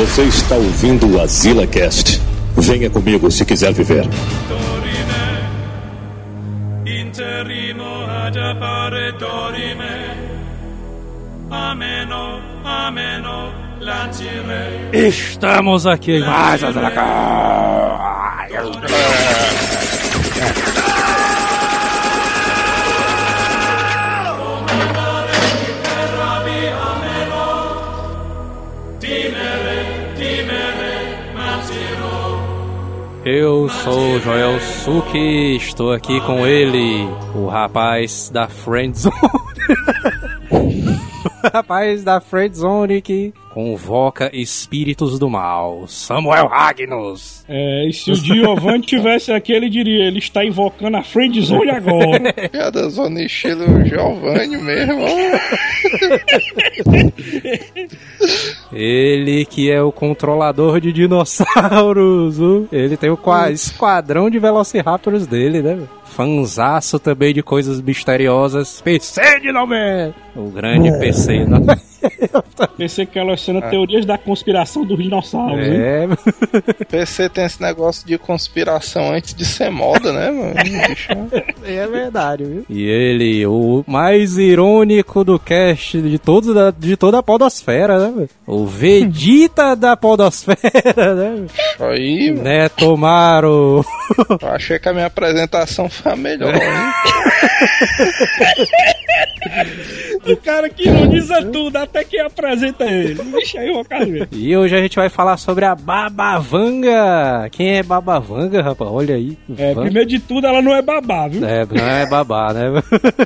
Você está ouvindo o Azila Cast. Venha comigo se quiser viver. interrimo ad appare dorime. Ameno, ameno. Estamos aqui em mais Timere, Eu sou Joel Suki, estou aqui com ele, o rapaz da Friendzone. o rapaz da Friendzone que convoca espíritos do mal, Samuel Ragnos. É, e se o Giovanni tivesse aqui, ele diria, ele está invocando a friendzone agora. Piada zona estilo Giovanni mesmo. Ele que é o controlador de dinossauros, ele tem o qua- esquadrão de Velociraptors dele, né? Fanzaço também de coisas misteriosas, PC de nome! O grande PC, não Pensei que ela sendo teorias da conspiração dos dinossauros, hein? é? PC tem esse negócio de conspiração antes de ser moda, né, mano? É verdade, viu? E ele, o mais irônico do cast de, todos da, de toda a podosfera, né? velho? O Vegeta da podosfera, né? Aí, mano, Né, Tomaro? eu achei que a minha apresentação foi a melhor, hein? O cara que ironiza tudo, até que apresenta ele. Vixe, aí quero ver. E hoje a gente vai falar sobre a Babavanga. Quem é Babavanga, rapaz? Olha aí. É, Van- primeiro de tudo, ela não é babá, viu? É, não é babá, né?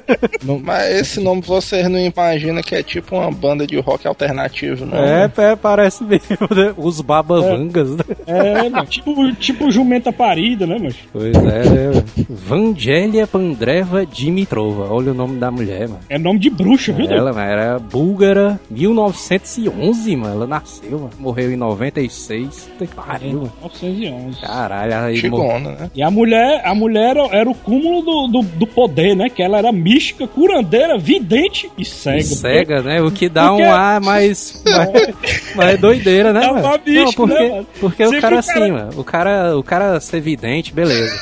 Mas esse nome vocês não imaginam que é tipo uma banda de rock alternativo, não? É, né? é, parece mesmo, né? Os Babavangas, né? É, mano, tipo, tipo jumenta parida, né, mas? Pois é, né? Vangelia Pandreva Dimitrova. Olha o nome da mulher, mano. É nome de bruxa, viu? Ela mano, era búlgara, 1911, mano. Ela nasceu, mano. Morreu em 96. Puta que pariu, mano. 911. Caralho, aí. Chigona, né? E a mulher, a mulher era, era o cúmulo do, do, do poder, né? Que ela era mística, curandeira, vidente e cega. Cega, né? O que dá Porque- um ar mais, mais, mais doideira, né, mano? uma mística, Não, porque, né, porque o cara o assim, mano, o cara, o cara ser vidente, beleza.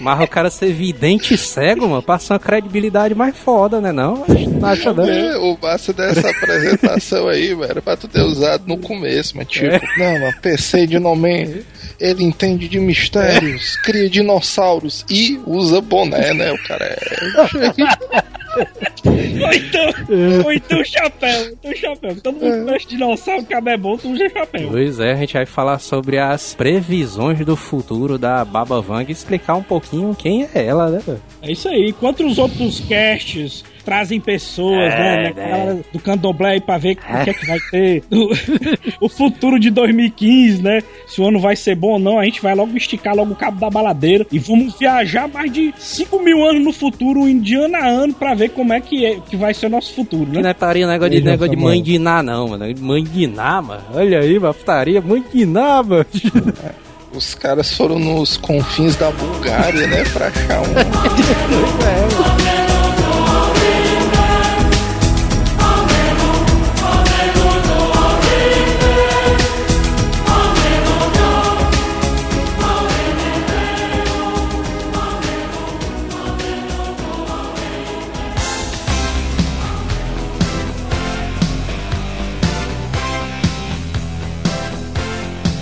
Mas o cara ser vidente e cego, mano, passa uma credibilidade mais foda, né, não? Não acha não? É, o massa dessa apresentação aí, velho, era pra tu ter usado no começo, mas tipo, não, mano, PC de nome, ele entende de mistérios, cria dinossauros e usa boné, né? O cara é. Ou então, ou então chapéu, então chapéu. Todo mundo veste dinossauro, cabelo é bom, tu usa chapéu. Pois é, a gente vai falar sobre as previsões do futuro da Baba Vanga e explicar um pouquinho quem é ela, né? velho? É isso aí. Enquanto os outros casts trazem pessoas, É, né, né, né. galera do candomblé aí pra ver o que é que vai ter o, o futuro de 2015, né? Se o ano vai ser bom ou não, a gente vai logo esticar logo o cabo da baladeira e vamos viajar mais de 5 mil anos no futuro, de ano a ano, pra ver como é que, é, que vai ser o nosso futuro, Que né? não é putaria negócio de, negócio de mãe de Iná, não, mano. Mãe de Iná, mano. Olha aí, uma putaria, mãe de Iná, mano. Os caras foram nos confins da Bulgária, né? Pra achar um.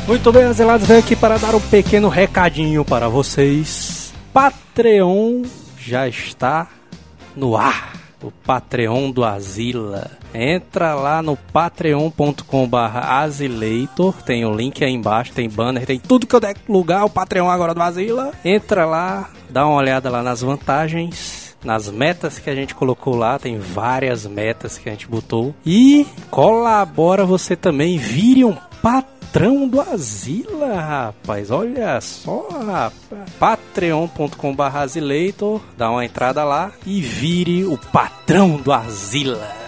Muito bem, Azelados, venho aqui para dar um pequeno recadinho para vocês. Patreon já está no ar. O Patreon do Azila. Entra lá no patreon.com barra Azileitor. Tem o link aí embaixo, tem banner, tem tudo que eu der lugar. O Patreon agora do Azila. Entra lá, dá uma olhada lá nas vantagens. Nas metas que a gente colocou lá, tem várias metas que a gente botou. E colabora você também, vire um patrão do Azila, rapaz. Olha só, rapaz. patreon.com.br dá uma entrada lá e vire o patrão do Azila.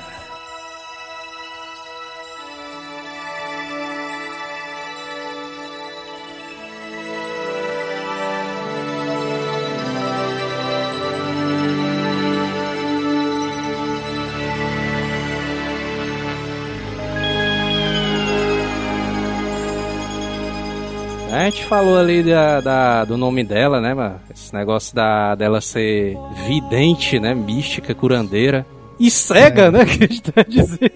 Gente falou ali da, da- do nome dela, né, mano? Esse negócio da, dela ser vidente, né? Mística, curandeira. E cega, né? Que a gente tá dizendo.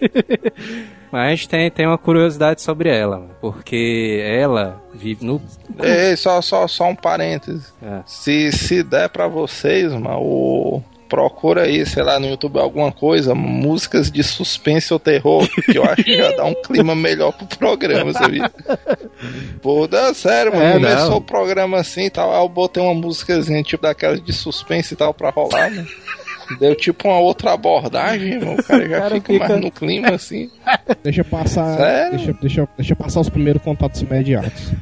Mas a gente tem, tem uma curiosidade sobre ela, mano, porque ela vive no. Ei, só, só, só um parêntese. É. Se, se der pra vocês, mano, o... procura aí, sei lá, no YouTube alguma coisa, músicas de suspense ou terror, que eu acho que já dá um clima melhor pro programa, sabia? Pô, dá sério, mano. É, Começou não. o programa assim e tal, aí eu botei uma músicazinha tipo daquelas de suspense e tal pra rolar, né? Deu tipo uma outra abordagem, mano. O cara já cara fica, fica- mais no clima assim. Deixa passar. Sério? Deixa, deixa, deixa passar os primeiros contatos imediatos.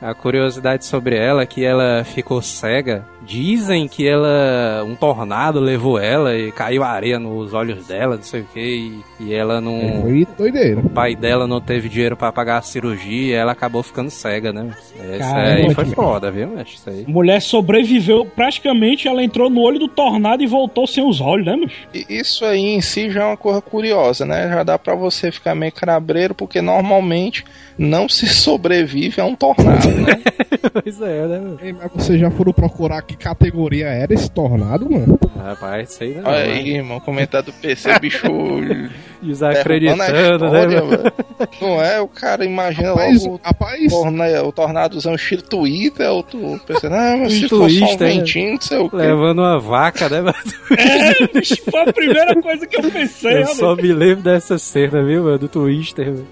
A curiosidade sobre ela é que ela ficou cega. Dizem que ela. um tornado levou ela e caiu areia nos olhos dela, não sei o que, e, e ela não. Foi doideira. O pai dela não teve dinheiro pra pagar a cirurgia e ela acabou ficando cega, né? Esse Caramba, aí foi foda, viu? Isso aí. Mulher sobreviveu, praticamente ela entrou no olho do tornado e voltou sem os olhos, né, macho? E Isso aí em si já é uma coisa curiosa, né? Já dá pra você ficar meio cabreiro, porque normalmente não se sobrevive a um tornado, né? pois é, né? mano? Ei, mas vocês já foram procurar que categoria era esse tornado, mano? Rapaz, isso aí não. Olha né? aí, irmão, comentário do PC, bicho. Desacreditando, né? mano? Não é? O cara imagina Rapaz, logo o, rapaz, torna, o tornadozão estilo Twitter, o tu pensando, ah, mas se Um for só um Twister, né? ventinho, não sei o quê. Levando uma vaca, né? mano? É, bicho, foi a primeira coisa que eu pensei, Eu só me lembro dessa cena, viu, mano? Do Twister, velho.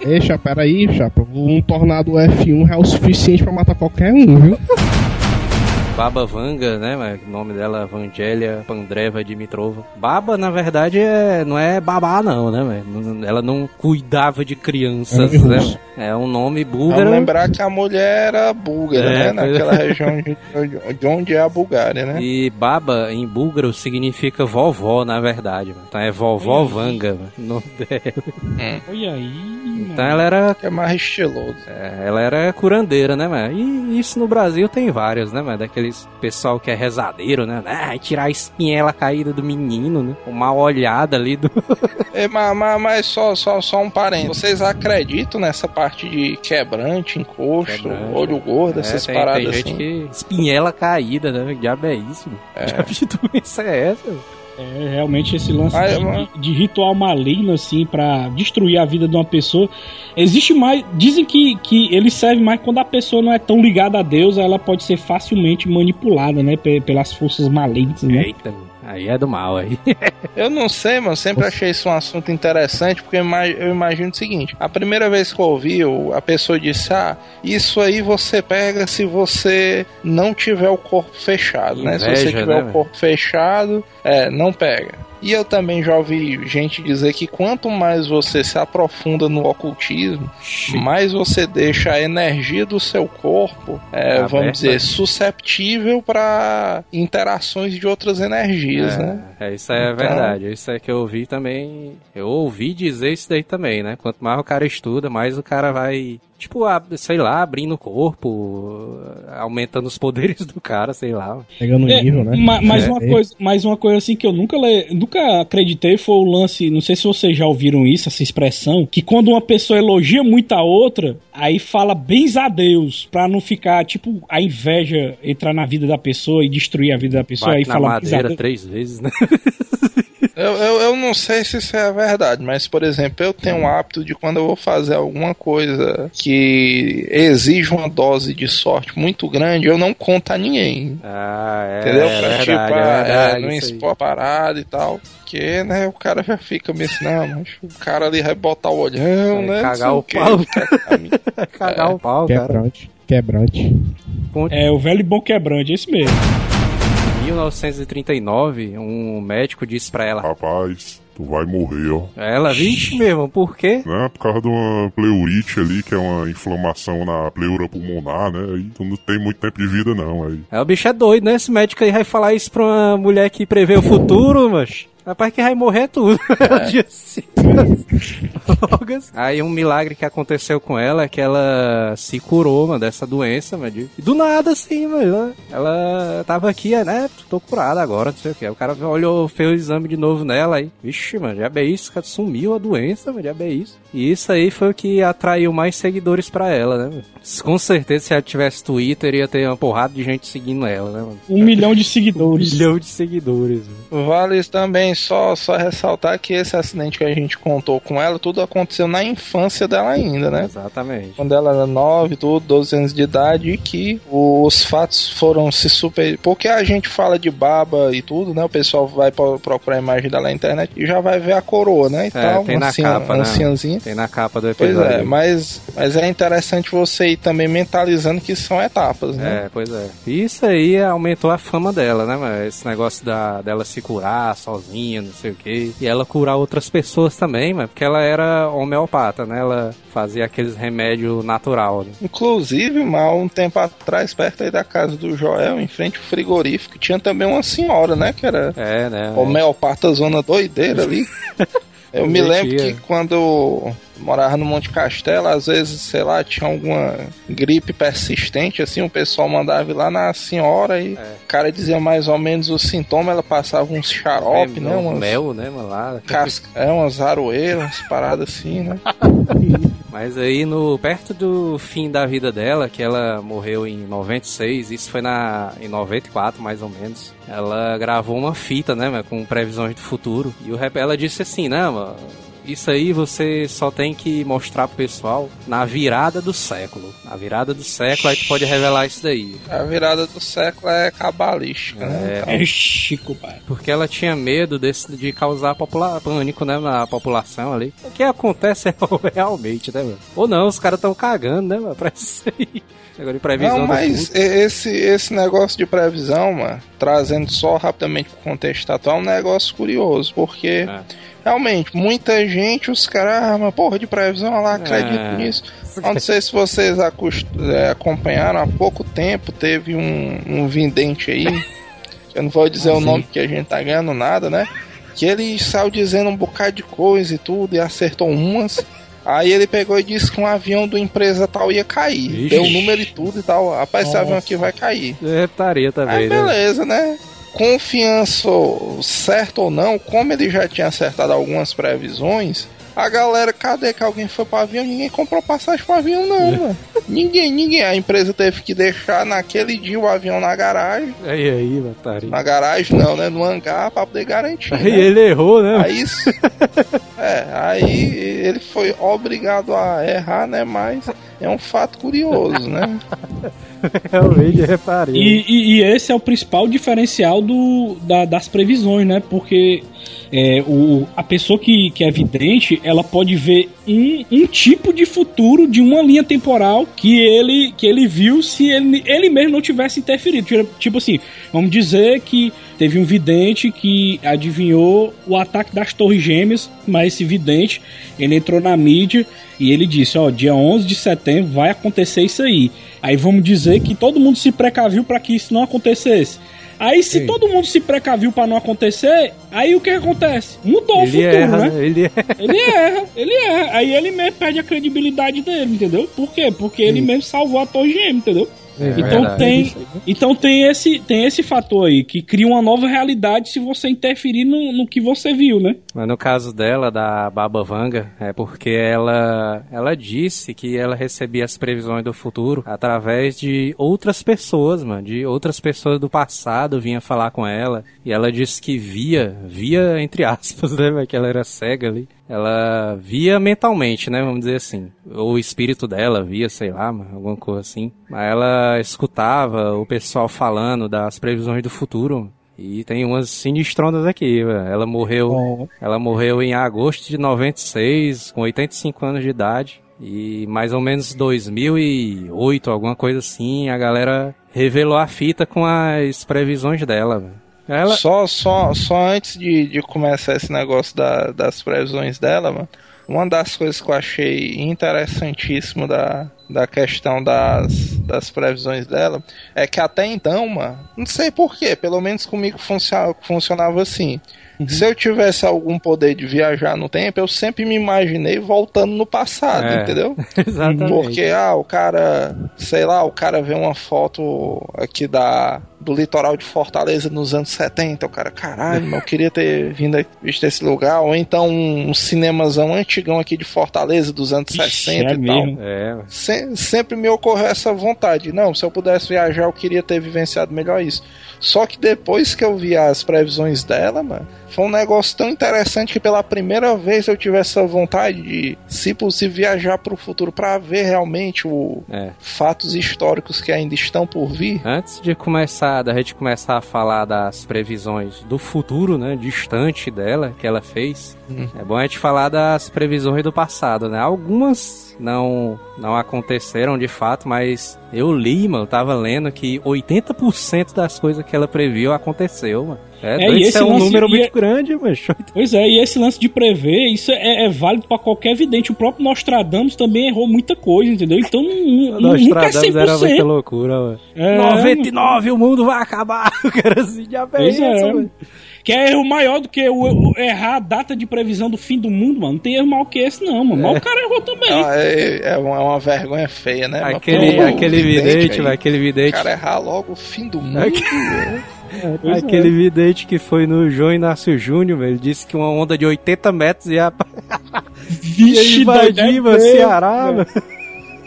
Ei, chapa, peraí, chapa. Um tornado F1 é o suficiente pra matar qualquer um, viu? Baba Vanga, né? mas O nome dela é Vangelia Pandreva Dimitrova. Baba, na verdade, é, não é babá, não, né? Ela não cuidava de crianças, É né? É um nome Vamos búlgaro. lembrar que a mulher era búlgara, É, né? Naquela região de, de onde é a Bulgária, né? E Baba, em búlgaro, significa vovó, na verdade. mano. Então é vovó Vanga, mano, o nome dela. Olha aí. Então ela era, Que é mais estiloso. é, ela era curandeira, né, mano? E isso no Brasil tem vários, né, mano? Daqueles pessoal que é rezadeiro, né? Ah, tirar a espinhela caída do menino, né? Uma olhada ali do... É, mas, mas, mas só, só, só um parênteses. Vocês acreditam nessa parte de quebrante, encosto, Quebrante, olho gordo, É, essas tem, paradas tem gente assim? que espinhela caída, né? Que diabo é isso, mano? É. Que doença é essa? É, realmente esse lance Mas, de, mano- de ritual maligno, assim, pra destruir a vida de uma pessoa. Existe mais. Dizem que, que ele serve mais quando a pessoa não é tão ligada a Deus, ela pode ser facilmente manipulada, né? pe- Pelas forças malignas, né? Eita, mano. Aí é do mal aí. Eu não sei, mano. Sempre achei isso um assunto interessante, porque eu ima- eu imagino o seguinte: a primeira vez que eu ouvi, a pessoa disse: Ah, isso aí você pega se você não tiver o corpo fechado, né? Se você Inveja, tiver né, o corpo fechado, é, não pega. E eu também já ouvi gente dizer que quanto mais você se aprofunda no ocultismo, mais você deixa a energia do seu corpo, é, vamos dizer, susceptível para interações de outras energias, né? É, isso é Então- verdade. Isso é que eu ouvi também. Eu ouvi dizer isso daí também, né? Quanto mais o cara estuda, mais o cara vai, tipo, ab- sei lá, abrindo o corpo, aumentando os poderes do cara, sei lá. Pegando o É, nível, né? ma- Mas, É. uma coisa, mas uma coisa assim que eu nunca, le- nunca acreditei foi o lance, não sei se vocês já ouviram isso, essa expressão, que quando uma pessoa elogia muito a outra, aí fala bens a Deus, pra não ficar, tipo, a inveja entrar na vida da pessoa e destruir a vida da pessoa, aí Bate na fala bens a madeira três vezes, né? Eu, eu, eu não sei se isso é verdade, mas, por exemplo, eu tenho o hábito de quando eu vou fazer alguma coisa que exige uma dose de sorte muito grande, eu não conto a ninguém. Ah, é. Entendeu? É Pra, verdade, tipo, é verdade. é, não isso aí. expor a parada e tal. Porque, né, o cara já fica meio assim, não, mas o cara ali vai botar o olhão, Vai né? não cagar sei o quê, pau. a mim. Cagar o pau, cara. Quebrante. Quebrante. É, o velho e bom quebrante, esse mesmo. Em 1939, um médico disse pra ela: Rapaz, tu vai morrer, ó. Ela, vixe mesmo, por quê? Né? Por causa de uma pleurite ali, que é uma inflamação na pleura pulmonar, né? Aí tu não tem muito tempo de vida, não. Aí. É, o bicho é doido, né? Esse médico aí vai falar isso pra uma mulher que prevê o futuro, mas. Rapaz que vai morrer tudo. Disse Logo assim. Aí um milagre que aconteceu com ela é que ela se curou, mano, dessa doença, mano. de- Do nada, assim, mano. Ela, tava aqui, né? Tô curada agora, não sei o que. O cara olhou, fez o exame de novo nela aí. Vixe, mano, já é isso, cara, sumiu a doença, mano, já é isso. E isso aí foi o que atraiu mais seguidores pra ela, né, mano? Com certeza, se ela tivesse Twitter, ia ter uma porrada de gente seguindo ela, né, mano? Um milhão de Um seguidores. milhão de seguidores, mano. Vale também só, só ressaltar que esse acidente que a gente contou com ela, tudo aconteceu na infância dela ainda, né? Exatamente. Quando ela era 9, tudo, 12 anos de idade, e que os fatos foram se super. Porque a gente fala de baba e tudo, né? O pessoal vai pro- procurar a imagem dela na internet e já vai ver a coroa, né? E É, tal, tem na anciã- capa, né? Tem na capa do Pois episódio. é, mas, mas é interessante você ir também mentalizando que são etapas, né? É, pois é. Isso aí aumentou a fama dela, né? Esse negócio da, dela se curar sozinha, não sei o quê. E ela curar outras pessoas também, mano, porque ela era homeopata, né? Ela fazia aqueles remédios natural, né? Inclusive, mal um tempo atrás, perto aí da casa do Joel, em frente ao frigorífico, tinha também uma senhora, né? Que era É, né? homeopata zona doideira ali. Eu me lembro que quando eu morava no Monte Castelo, às vezes, sei lá, tinha alguma gripe persistente, assim, o pessoal mandava ir lá na senhora e É. o cara dizia mais ou menos os sintomas, ela passava uns xarope, né? Umas Mel, né, mano? Lá. casca, é, umas aroeiras, umas paradas assim, né? Mas aí, no, perto do fim da vida dela, que ela morreu em 96, isso foi na, em 94 mais ou menos, ela gravou uma fita, né, com previsões do futuro. E o ela disse assim, não, mano, isso aí você só tem que mostrar pro pessoal na virada do século. Na virada do século, aí tu pode revelar isso daí. A virada do século é cabalística, né? É, É Chico, pai. Porque ela tinha medo desse, de causar popula pânico, né, na população ali. O que acontece é realmente, né, mano? Ou não, os caras tão cagando, né, mano, pra isso aí. Agora de previsão Não, do mas esse, esse negócio de previsão, mano, trazendo só rapidamente pro contexto atual, é um negócio curioso, porque É. realmente, muita gente, os caras, ah, mas porra de previsão, lá, acredito É. nisso. Não sei se vocês é, acompanharam, há pouco tempo teve um, um vidente aí, que eu não vou dizer o nome porque a gente tá ganhando nada, né? Que ele saiu dizendo um bocado de coisa e tudo, e acertou umas. Aí ele pegou e disse que um avião da empresa tal ia cair. Ixi. Deu o número e tudo e tal. Rapaz, esse Nossa. avião aqui vai cair. É putaria também, Aí né? beleza, né? Confiança, certo ou não, como ele já tinha acertado algumas previsões, a galera, cadê que alguém foi pro avião? Ninguém comprou passagem pro avião, não, mano. Ninguém, ninguém. A empresa teve que deixar naquele dia o avião na garagem. Aí, aí, putaria. Na garagem não, né? No hangar pra poder garantir. Aí né? ele errou, né? Aí isso. É, aí ele foi obrigado a errar, né? Mas é um fato curioso, né? Realmente reparei. E, e- e esse é o principal diferencial do, da- das previsões, né? Porque é, o, a pessoa que, que é vidente, ela pode ver um, um tipo de futuro de uma linha temporal que ele, que ele viu se ele, ele mesmo não tivesse interferido. Tipo- Tipo assim, vamos dizer que teve um vidente que adivinhou o ataque das Torres Gêmeas, mas esse vidente, ele entrou na mídia e ele disse, ó, dia 11 de setembro vai acontecer isso aí. Aí vamos dizer que todo mundo se precaviu para que isso não acontecesse. Aí se todo mundo se precaviu para não acontecer, aí o que acontece? Mudou o ele futuro, erra, né? né? Ele erra. Ele erra, ele erra. Aí ele mesmo perde a credibilidade dele, entendeu? Por quê? Porque ele mesmo salvou a Torre Gêmea, entendeu? Então verdade. tem, então tem esse, tem esse fator aí que cria uma nova realidade se você interferir no, no que você viu, né? Mas no caso dela, da Baba Vanga, é porque ela, ela disse que ela recebia as previsões do futuro através de outras pessoas, mano. De outras pessoas do passado vinha falar com ela. E ela disse que via, via entre aspas, né, que ela era cega ali. Ela via mentalmente, né, vamos dizer assim. Ou o espírito dela via, sei lá, alguma coisa assim. Mas ela escutava o pessoal falando das previsões do futuro. E tem umas sinistronas aqui, velho. Ela morreu, ela morreu em agosto de 96, com 85 anos de idade. E mais ou menos 2008, alguma coisa assim, a galera revelou a fita com as previsões dela, velho. Ela, Só, só, só antes de, de começar esse negócio da- das previsões dela, mano, uma das coisas que eu achei interessantíssimo da, da questão das, das previsões dela é que até então, mano, não sei porquê, pelo menos comigo funciona, funcionava assim. Se eu tivesse algum poder de viajar no tempo, eu sempre me imaginei voltando no passado, É. entendeu? Exatamente. Porque, ah, o cara, sei lá, o cara vê uma foto aqui da, do litoral de Fortaleza nos anos 70, o cara, caralho, eu queria ter vindo visto esse lugar, ou então um, cinemazão antigão aqui de Fortaleza dos anos Ixi, 60 é e tal. É, Se- sempre me ocorreu essa vontade. Não, se eu pudesse viajar, eu queria ter vivenciado melhor isso. Só que depois que eu vi as previsões dela, mano, foi um negócio tão interessante que pela primeira vez eu tive essa vontade de, se possível, viajar para o futuro para ver realmente o é. fatos históricos que ainda estão por vir. Antes de começar, da gente começar a falar das previsões do futuro, né, distante dela, que ela fez. É bom a gente falar das previsões do passado, né? Algumas não não aconteceram de fato, mas eu li, mano, tava lendo que 80% das coisas que ela previu aconteceu, mano. É, É, esse é um lance- número muito é- grande, mano. Pois é, e esse lance de prever, isso é, é válido pra qualquer vidente. O próprio Nostradamus também errou muita coisa, entendeu? Então, nu- nunca é Nostradamus era 100%. muita loucura, mano. É, 99, o mundo vai acabar. O cara assim, já é. isso. Que é erro maior do que o, o- errar a data de previsão do fim do mundo, mano. Não tem erro maior que esse, não, mano. Mas o cara errou também. Ah, É, é uma, é uma vergonha feia, né? Mas, Aquele, pô, aquele vidente, vai, aquele O vidente. cara errar logo o fim do mundo. Pois é. Aquele vidente que foi no João Inácio Júnior, velho, ele disse que uma onda de 80 metros ia, ia Vixe, é invadir o mesmo, Ceará, velho.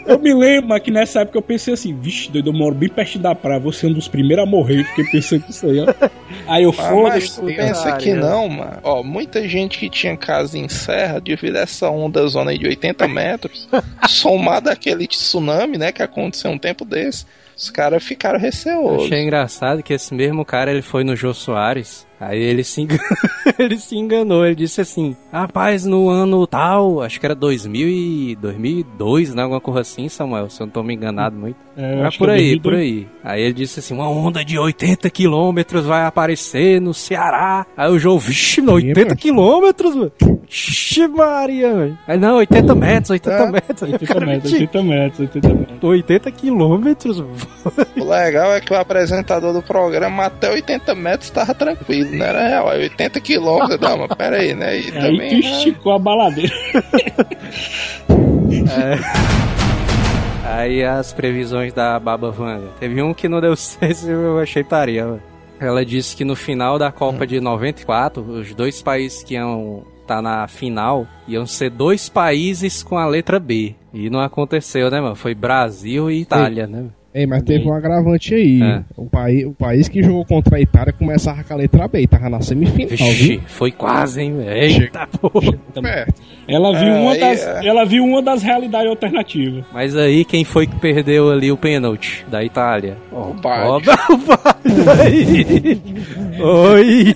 Eu me lembro mas que nessa época eu pensei assim, vixe, doido, eu moro bem perto da praia, vou ser um dos primeiros a morrer, fiquei pensando nisso aí, ó. Aí eu Ah, mas foda-se. tu pensa que não, mano. Ó, muita gente que tinha casa em serra, devido a essa onda zona aí de 80 metros, somado àquele tsunami, né, que aconteceu um tempo desse, os caras ficaram receosos. Achei engraçado que esse mesmo cara, ele foi no Jô Soares, aí ele se, engan... ele se enganou, ele disse assim, rapaz, no ano tal, acho que era 2000 e 2002, né, alguma coisa assim, Samuel, se eu não tô me enganado muito. É, acho por é aí, 2002. por aí. Aí ele disse assim: uma onda de 80 quilômetros vai aparecer no Ceará. Aí o João, vixe, mano, 80 mano. quilômetros, mano. Vixe, Maria, velho. Aí não, 80 metros, 80 É. metros. Aí o 80 cara, metros, "Mentira, 80 metros, 80 metros. 80 quilômetros? mano." O legal é que o apresentador do programa até 80 metros tava tranquilo, não era real. Aí 80 quilômetros, não, mas pera aí, né? E Aí tu também. né, esticou a baladeira. Aí as previsões da Baba Vanga. Teve um que não deu certo, eu achei paria. Ela disse que no final da Copa de 94, os dois países que iam estar na final iam ser dois países com a letra B. E não aconteceu, né, mano? Foi Brasil e Itália, né? Ei, mas teve um agravante aí. É. O, país, o país que jogou contra a Itália começava com a letra B tava na semifinal, Vixe, viu? foi quase, hein? velho? Eita porra. Perto. Ela viu, É, uma das, é. ela viu uma das realidades alternativas. Mas aí quem foi que perdeu ali o pênalti da Itália? O Ó, Bard. o Bard. Oi.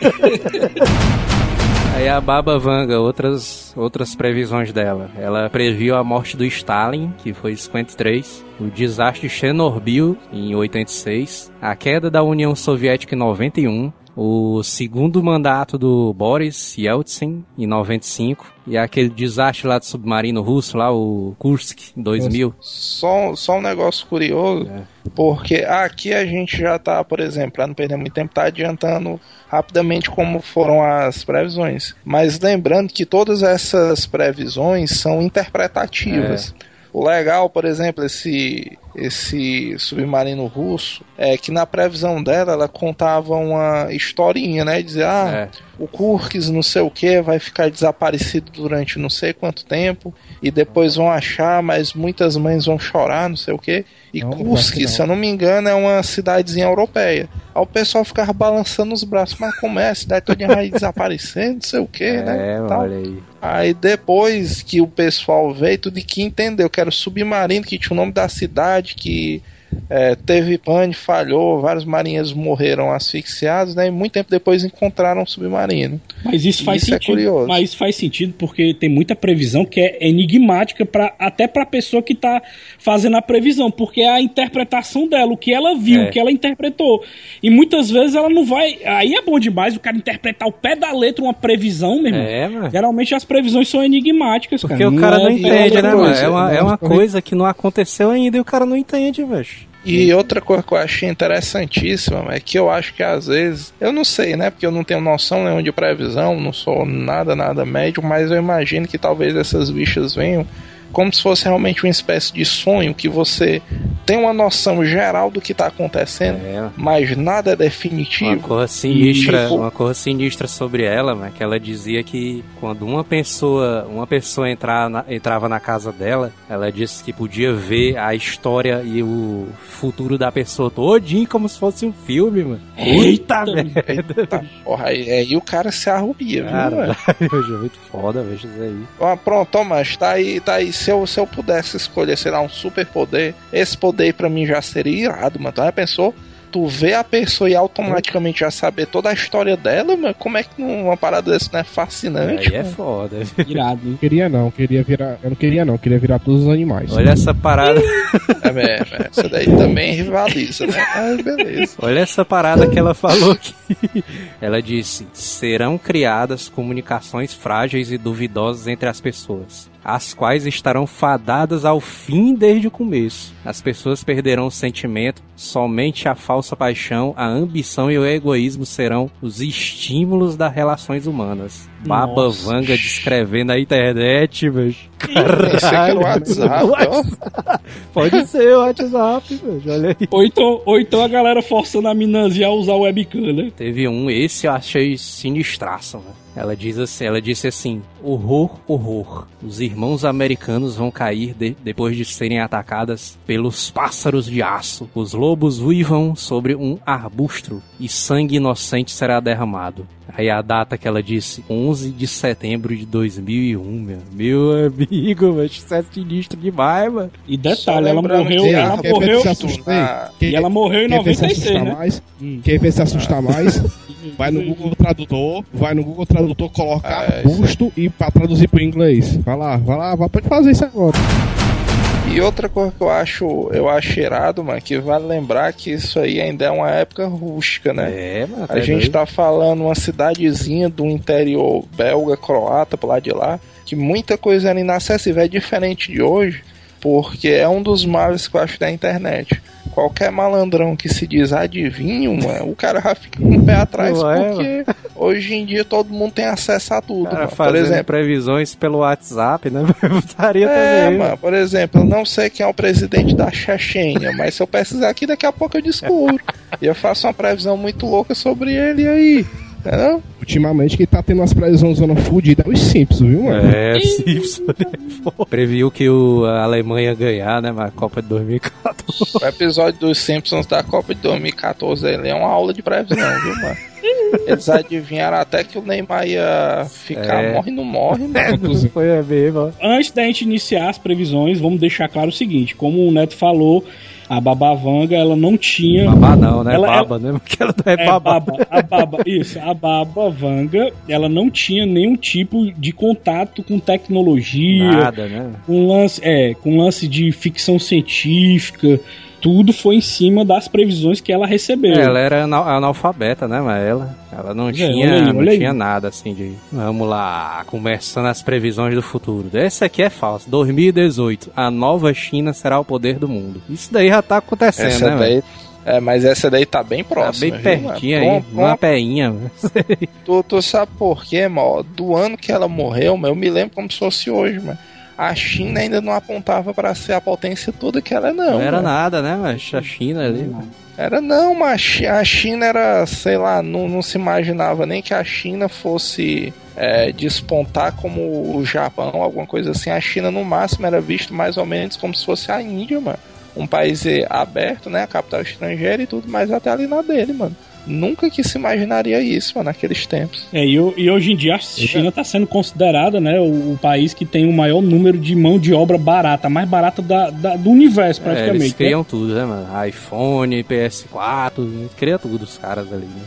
Aí a Baba Vanga, outras, outras previsões dela. Ela previu a morte do Stalin, que foi em 53, o desastre de Chernobyl, em 86, a queda da União Soviética em 91, o segundo mandato do Boris Yeltsin, em 95, e aquele desastre lá do submarino russo, lá o Kursk, em 2000. Só, só um negócio curioso, porque aqui a gente já tá, por exemplo, pra não perder muito tempo, tá adiantando rapidamente como foram as previsões. Mas lembrando que todas essas previsões são interpretativas. O legal, por exemplo, esse esse submarino russo, é que na previsão dela ela contava uma historinha, né? Dizia, ah, É. o Kurks não sei o que vai ficar desaparecido durante não sei quanto tempo e depois vão achar, mas muitas mães vão chorar, não sei o que. E Não, Kursk, não. se eu não me engano, é uma cidadezinha europeia. Aí o pessoal ficava balançando os braços, mas como é? A cidade toda vai desaparecer, não sei o que, né? É, olha aí. Aí depois que o pessoal veio, tudo que entendeu que era o submarino, que tinha o nome da cidade, que é, teve pane, falhou, vários marinheiros morreram asfixiados, né? E muito tempo depois encontraram um submarino. Mas isso faz Isso é sentido. curioso. mas isso faz sentido porque tem muita previsão que é enigmática para até para a pessoa que tá fazendo a previsão, porque é a interpretação dela, o que ela viu, É. o que ela interpretou. E muitas vezes ela não vai. Aí é bom demais o cara interpretar o pé da letra uma previsão, meu irmão. É, mano. Geralmente as previsões são enigmáticas, Porque cara. o cara não é- entende, né, mano? coisa, É uma, é uma coisa que não aconteceu ainda e o cara não entende, velho. E outra coisa que eu achei interessantíssima é que eu acho que às vezes, eu não sei, né? Porque eu não tenho noção nenhuma de previsão, não sou nada, nada médico, mas eu imagino que talvez essas bichas venham como se fosse realmente uma espécie de sonho que você tem uma noção geral do que tá acontecendo, É, mas nada é uma definitivo. coisa sinistra, Tipo- uma coisa sinistra sobre ela, mas que ela dizia que quando uma pessoa, uma pessoa entrar na- entrava na casa dela, ela disse que podia ver a história e o futuro da pessoa todinho como se fosse um filme, mano. Eita, merda. Eita, porra, aí, aí o cara se arrubia, viu, velho? Caralho, é muito foda, veja isso aí. Ah, pronto, ó, mas tá aí, tá aí. Se eu, se eu pudesse escolher, sei lá, um super poder, esse poder aí pra mim já seria irado, mano. Tu já pensou? Tu vê a pessoa e automaticamente já saber toda a história dela, mano. Como é que não- uma parada desse não é fascinante? Aí é mano? foda. Irado, hein? Queria não, queria virar. Eu não queria não, queria virar todos os animais. Olha essa parada. É, é, é, essa daí também rivaliza, né? Mas beleza. Olha essa parada que ela falou aqui. Ela disse: serão criadas comunicações frágeis e duvidosas entre as pessoas, as quais estarão fadadas ao fim desde o começo. As pessoas perderão o sentimento, somente a falsa paixão, a ambição e o egoísmo serão os estímulos das relações humanas. Baba Nossa. Vanga descrevendo a internet, velho. Pensei que era o WhatsApp, ó. Pode ser o WhatsApp, velho. Olha aí. Ou então, ou então a galera forçando a minazinha a usar o webcam, né? Teve um, esse eu achei sinistraço, né? Ela diz assim, ela disse assim: horror, horror. Os irmãos americanos vão cair de- depois de serem atacadas pelos pássaros de aço. Os lobos uivam sobre um arbusto e sangue inocente será derramado. Aí a data que ela disse, 11 de setembro de 2001, meu, meu amigo, mas isso é sinistro demais, mano. E detalhe, ela morreu, ela morreu. na- Quem- E ela morreu em Quer ver se 96, assustar né? mais? Hum. Quer ver se assustar mais? Vai no Google Tradutor, vai no Google Tradutor, coloca Ah, é, busto e pra traduzir pro inglês. Vai lá, vai lá, vai, pode fazer isso agora. E outra coisa que eu acho, eu acho irado, mano, que vale lembrar que isso aí ainda é uma época rústica, né? É, mano. A gente tá falando uma cidadezinha do interior belga, croata, por lá de lá, que muita coisa era inacessível, é diferente de hoje, porque é um dos males que eu acho da internet. Qualquer malandrão que se diz adivinho, mano, o cara já fica com o pé atrás, Não é, porque hoje em dia todo mundo tem acesso a tudo, Cara, mano. Por exemplo, previsões pelo WhatsApp, né? Putaria é, também. mano, por exemplo, eu não sei quem é o presidente da Chechênia, mas se eu pesquisar aqui, daqui a pouco eu descubro. e eu faço uma previsão muito louca sobre ele aí. Entendeu? Ultimamente quem tá tendo umas previsões zona fudida é os Simpsons, viu, mano? É, Simpson. Pô, Previu que o, a Alemanha ia ganhar, né? Na Copa de 2014. O episódio dos Simpsons da Copa de 2014 ele é uma aula de previsão, viu, mano? Eles adivinharam até que o Neymar ia ficar É. morre não morre, mano. Foi é mesmo. Antes da gente iniciar as previsões, vamos deixar claro o seguinte: como o Neto falou, a Babavanga ela não tinha. Babá não, né? Ela- Baba, né? Porque ela é, É, babá. baba, a baba, isso, a Baba Vanga, ela não tinha nenhum tipo de contato com tecnologia, Nada, né? com lance, é, com lance de ficção científica, tudo foi em cima das previsões que ela recebeu. É, ela era anal- analfabeta, né? Mas ela, ela não É, tinha, aí, não aí. tinha nada assim de. Vamos lá, começando as previsões do futuro. Esse aqui é falso. 2018, a nova China será o poder do mundo. Isso daí já tá acontecendo, Essa né? daí. É, mas essa daí tá bem Tá próxima. bem viu, mano? pertinho Pra aí, uma- peinha. velho. Tu, tu sabe por quê, mano? Do ano que ela morreu, mano, eu me lembro como se fosse hoje, mano. A China ainda não apontava pra ser a potência toda que ela é, não. Não era mano. nada, né? Mas a China ali. mano. Era não, mas a Chi- a China era, sei lá, não, não se imaginava nem que a China fosse é, despontar como o Japão, alguma coisa assim. A China, no máximo, era visto mais ou menos como se fosse a Índia, mano. Um país aberto, né? A capital estrangeira e tudo, mas até ali na dele, mano. Nunca que se imaginaria isso, mano, naqueles tempos. É, e, e hoje em dia a China está sendo considerada né, o, o país que tem o maior número de mão de obra barata, a mais barata da, da- do universo, É, praticamente. eles né? criam tudo, né, mano? iPhone, PS4, cria tudo os caras ali, né?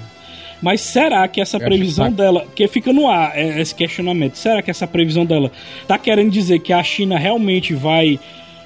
Mas será que essa previsão que dela, que fica no ar é, esse questionamento, será que essa previsão dela tá querendo dizer que a China realmente vai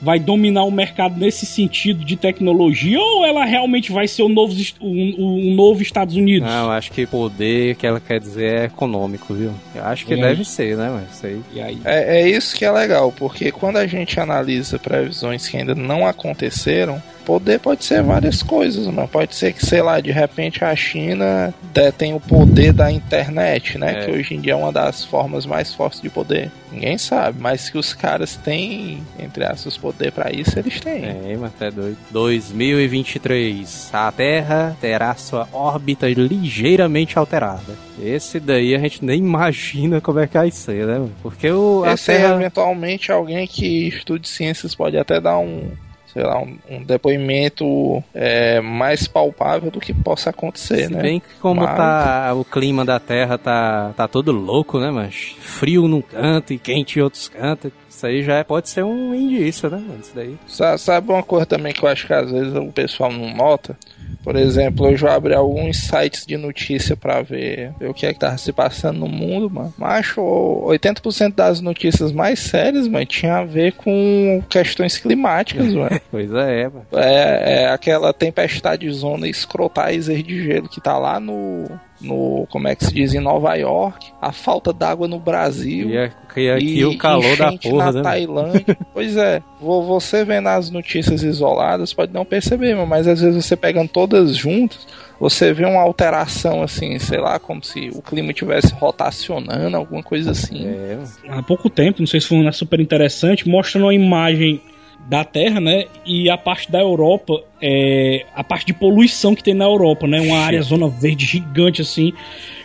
vai dominar o mercado nesse sentido de tecnologia ou ela realmente vai ser o novo, est- o, o- o novo Estados Unidos? Não, eu acho que poder que ela quer dizer é econômico, viu? Eu acho que E aí? deve ser, né, mas isso aí. E aí? É, é isso que é legal, porque quando a gente analisa previsões que ainda não aconteceram, poder pode ser várias coisas, mas pode ser que, sei lá, de repente a China detém o poder da internet, né? É. Que hoje em dia é uma das formas mais fortes de poder. Ninguém sabe, mas que os caras têm, entre aspas, poder pra isso, eles têm. É, mas até doido. 2023. A Terra terá sua órbita ligeiramente alterada. Esse daí a gente nem imagina como é que vai ser, né? mano? Porque o, a Esse aí, Terra. eventualmente, alguém que estude ciências pode até dar um, sei lá, um, um depoimento é, mais palpável do que possa acontecer, Se né? bem que como Mas- tá o clima da Terra tá, tá todo louco, né, mas frio num canto e quente em outros cantos. Isso aí já é- pode ser um indício, né, mano? Isso daí. Sa- Sabe uma coisa também que eu acho que às vezes o pessoal não nota? Por exemplo, eu já abri alguns sites de notícia pra ver, ver o que é que tava se passando no mundo, mano. Macho, 80% das notícias mais sérias, mano, tinha a ver com questões climáticas, mano. Pois é, mano. É, é aquela tempestade zona escrotizer de gelo que tá lá no, no, como é que se diz, em Nova York, a falta d'água no Brasil. E aqui, aqui E o calor da porra, na né? Tailândia. pois é, vo- você vendo as notícias isoladas pode não perceber, mas às vezes você pegando todas juntas, você vê uma alteração assim, sei lá, como se o clima estivesse rotacionando, alguma coisa assim. É, há pouco tempo, não sei se foi uma super interessante, mostrando uma imagem da Terra, né? E a parte da Europa, é, a parte de poluição que tem na Europa, né? Uma área zona verde gigante assim.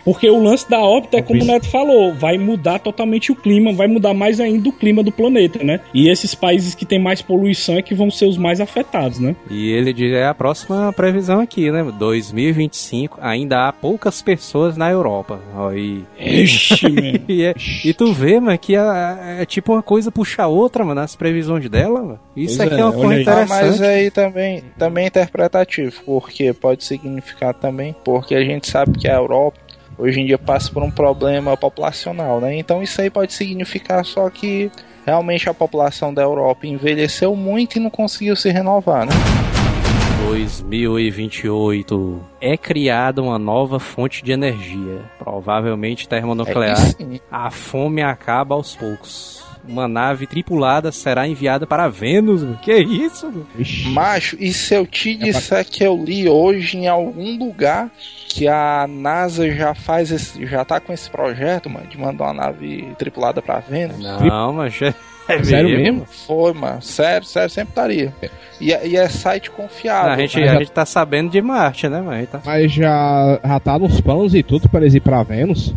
Porque o lance da órbita é como o Neto falou, vai mudar totalmente o clima, vai mudar mais ainda o clima do planeta, né? E esses países que têm mais poluição é que vão ser os mais afetados, né? E ele diz, é a próxima previsão aqui, né? 2025, ainda há poucas pessoas na Europa. Aí. Ixi. E, é- e tu vê, mano, que é, é tipo uma coisa puxa a outra, mano, nas previsões dela, mano. Isso Pois aqui é, é, uma coisa aí. Ah, interessante. mas aí também, também é interpretativo, porque pode significar também, porque a gente sabe que a Europa hoje em dia passa por um problema populacional, né? Então isso aí pode significar só que realmente a população da Europa envelheceu muito e não conseguiu se renovar, né? 2028 é criada uma nova fonte de energia, provavelmente É termonuclear. sim. A fome acaba aos poucos. Uma nave tripulada será enviada para Vênus. mano. Que isso? mano? Macho, e se eu te disser que eu li hoje em algum lugar que a NASA já faz esse, já tá com esse projeto, mano, de mandar uma nave tripulada pra Vênus? Não, mas é, é Sério mesmo? Foi, mano. Sério, sério, sempre estaria. E, é- e é site confiável. A gente, né? a gente tá sabendo de Marte, né, mano? Tá- Mas já, já tá nos planos e tudo pra eles ir pra Vênus.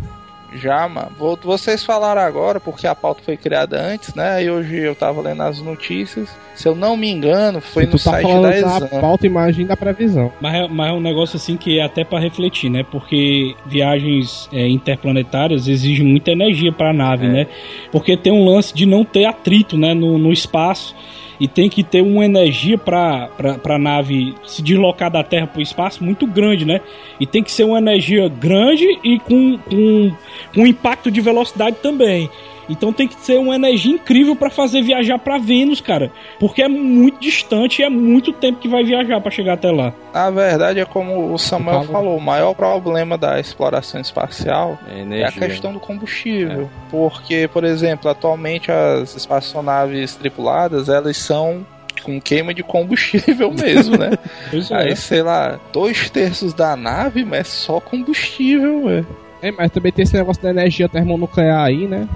Já, mano. Vou- Vocês falaram agora, porque a pauta foi criada antes, né? E hoje eu tava lendo as notícias. Se eu não me engano, foi no tá site falando da da Exam. pauta imagem da previsão. Mas é, mas é um negócio assim que é até pra refletir, né? Porque viagens é, interplanetárias exigem muita energia pra nave, É. né? Porque tem um lance de não ter atrito, né? No, no espaço. E tem que ter uma energia pra, pra nave se deslocar da Terra pro espaço muito grande, né? E tem que ser uma energia grande e com, com, com impacto de velocidade também. Então tem que ser uma energia incrível pra fazer viajar pra Vênus, cara. Porque é muito distante e é muito tempo que vai viajar pra chegar até lá. Na verdade, é como o Samuel falou, o maior problema da exploração espacial é é a energia. questão do combustível. Porque, por exemplo, atualmente as espaçonaves tripuladas, elas são com queima de combustível mesmo, né? Pois é. Aí, sei lá, dois terços da nave, mas é só combustível, velho. É, mas também tem esse negócio da energia termonuclear aí, né?